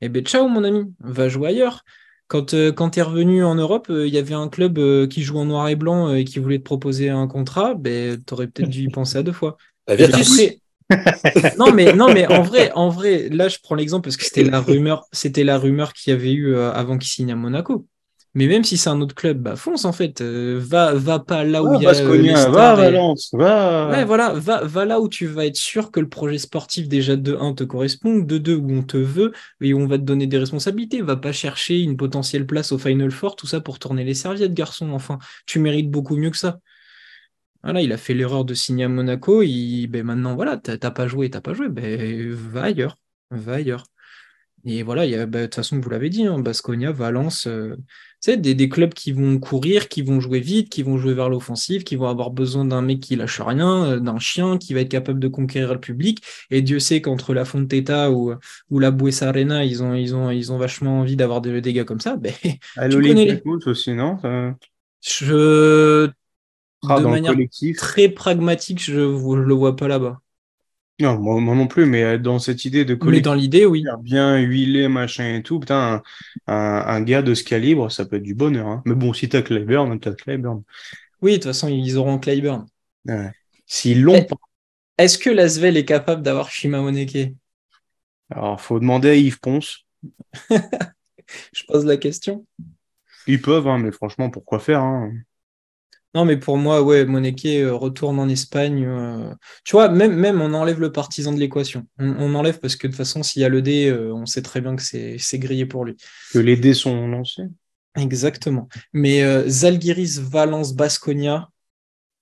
Eh ben ciao mon ami, va jouer ailleurs. Quand, quand tu es revenu en Europe, il y avait un club qui joue en noir et blanc et qui voulait te proposer un contrat, ben, tu aurais peut-être dû y penser à deux fois. Virtus après- non, mais, non, mais en vrai, en vrai, là, je prends l'exemple parce que c'était la rumeur, c'était la rumeur qu'il y avait eu euh, avant qu'il signe à Monaco. Mais même si c'est un autre club, bah fonce en fait. Euh, va, va pas là où Va, il y a euh, les va et- Valence, va. Ouais, voilà, va, va là où tu vas être sûr que le projet sportif, déjà de 1 te correspond, de 2 où on te veut et où on va te donner des responsabilités. Va pas chercher une potentielle place au Final Four, tout ça pour tourner les serviettes, garçon. Enfin, tu mérites beaucoup mieux que ça. Voilà, il a fait l'erreur de signer à Monaco. Il, ben maintenant, voilà, t'as pas joué, t'as pas joué. Ben, va ailleurs. Va ailleurs. Et voilà, ben, de toute façon, vous l'avez dit, hein, Baskonia, Valence, euh, des, des clubs qui vont courir, qui vont jouer vite, qui vont jouer vers l'offensive, qui vont avoir besoin d'un mec qui lâche rien, euh, d'un chien qui va être capable de conquérir le public. Et Dieu sait qu'entre la Fonteta ou, ou la Buesa Arena, ils ont, ils ont, ils ont vachement envie d'avoir des, des gars comme ça. Ben, À tu connais les- l'Olympiakos aussi, non Ça? Je, de dans le manière collectif. très pragmatique, je, je le vois pas là-bas. Non, moi, moi non plus, mais euh, dans cette idée de Mais collectif dans l'idée, oui. bien huilé, machin et tout, putain, un, un, un gars de ce calibre, ça peut être du bonheur. hein. Mais bon, si t'as Clyburn, t'as Clyburn. Oui, de toute façon, ils auront Clyburn. Ouais. S'ils l'ont pas, Est-ce que Lasvel est capable d'avoir Shima Moneke alors faut demander à Yves Ponce. Je pose la question. Ils peuvent, hein, mais franchement, pourquoi faire hein? Non, mais pour moi, ouais, Moneke euh, retourne en Espagne. euh, Tu vois, même, même on enlève le partisan de l'équation. On, on enlève parce que de toute façon, s'il y a le dé, euh, on sait très bien que c'est c'est grillé pour lui. Que les dés sont lancés. Exactement. Mais euh, Zalgiris, Valence, Basconia,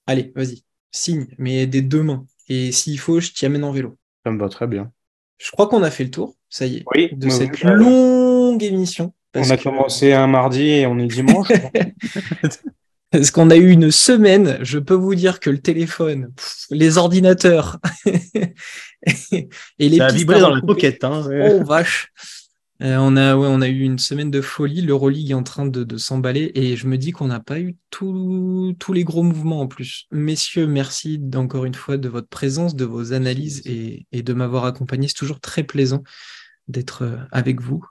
allez, vas-y, signe, mais des deux mains. Et s'il faut, je t'y amène en vélo. Ça me va très bien. Je crois qu'on a fait le tour, ça y est, Oui, de oui, cette oui, longue émission. On a que- commencé un mardi et on est dimanche. Parce qu'on a eu une semaine, je peux vous dire que le téléphone, pff, les ordinateurs et les Ça a vibré dans la pocket. Hein. Oh vache. Euh, on a ouais, on a eu une semaine de folie. L'Euroleague est en train de, de s'emballer et je me dis qu'on n'a pas eu tout- tous les gros mouvements en plus. Messieurs, merci encore une fois de votre présence, de vos analyses et, et de m'avoir accompagné. C'est toujours très plaisant d'être euh, avec vous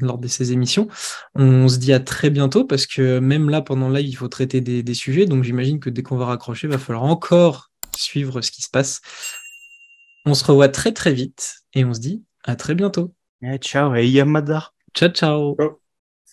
lors de ces émissions. On se dit à très bientôt parce que même là, pendant le live, il faut traiter des, des sujets. Donc j'imagine que dès qu'on va raccrocher, il va falloir encore suivre ce qui se passe. On se revoit très très vite et on se dit à très bientôt. Eh, ciao, et Yamada. Ciao, ciao. Ciao.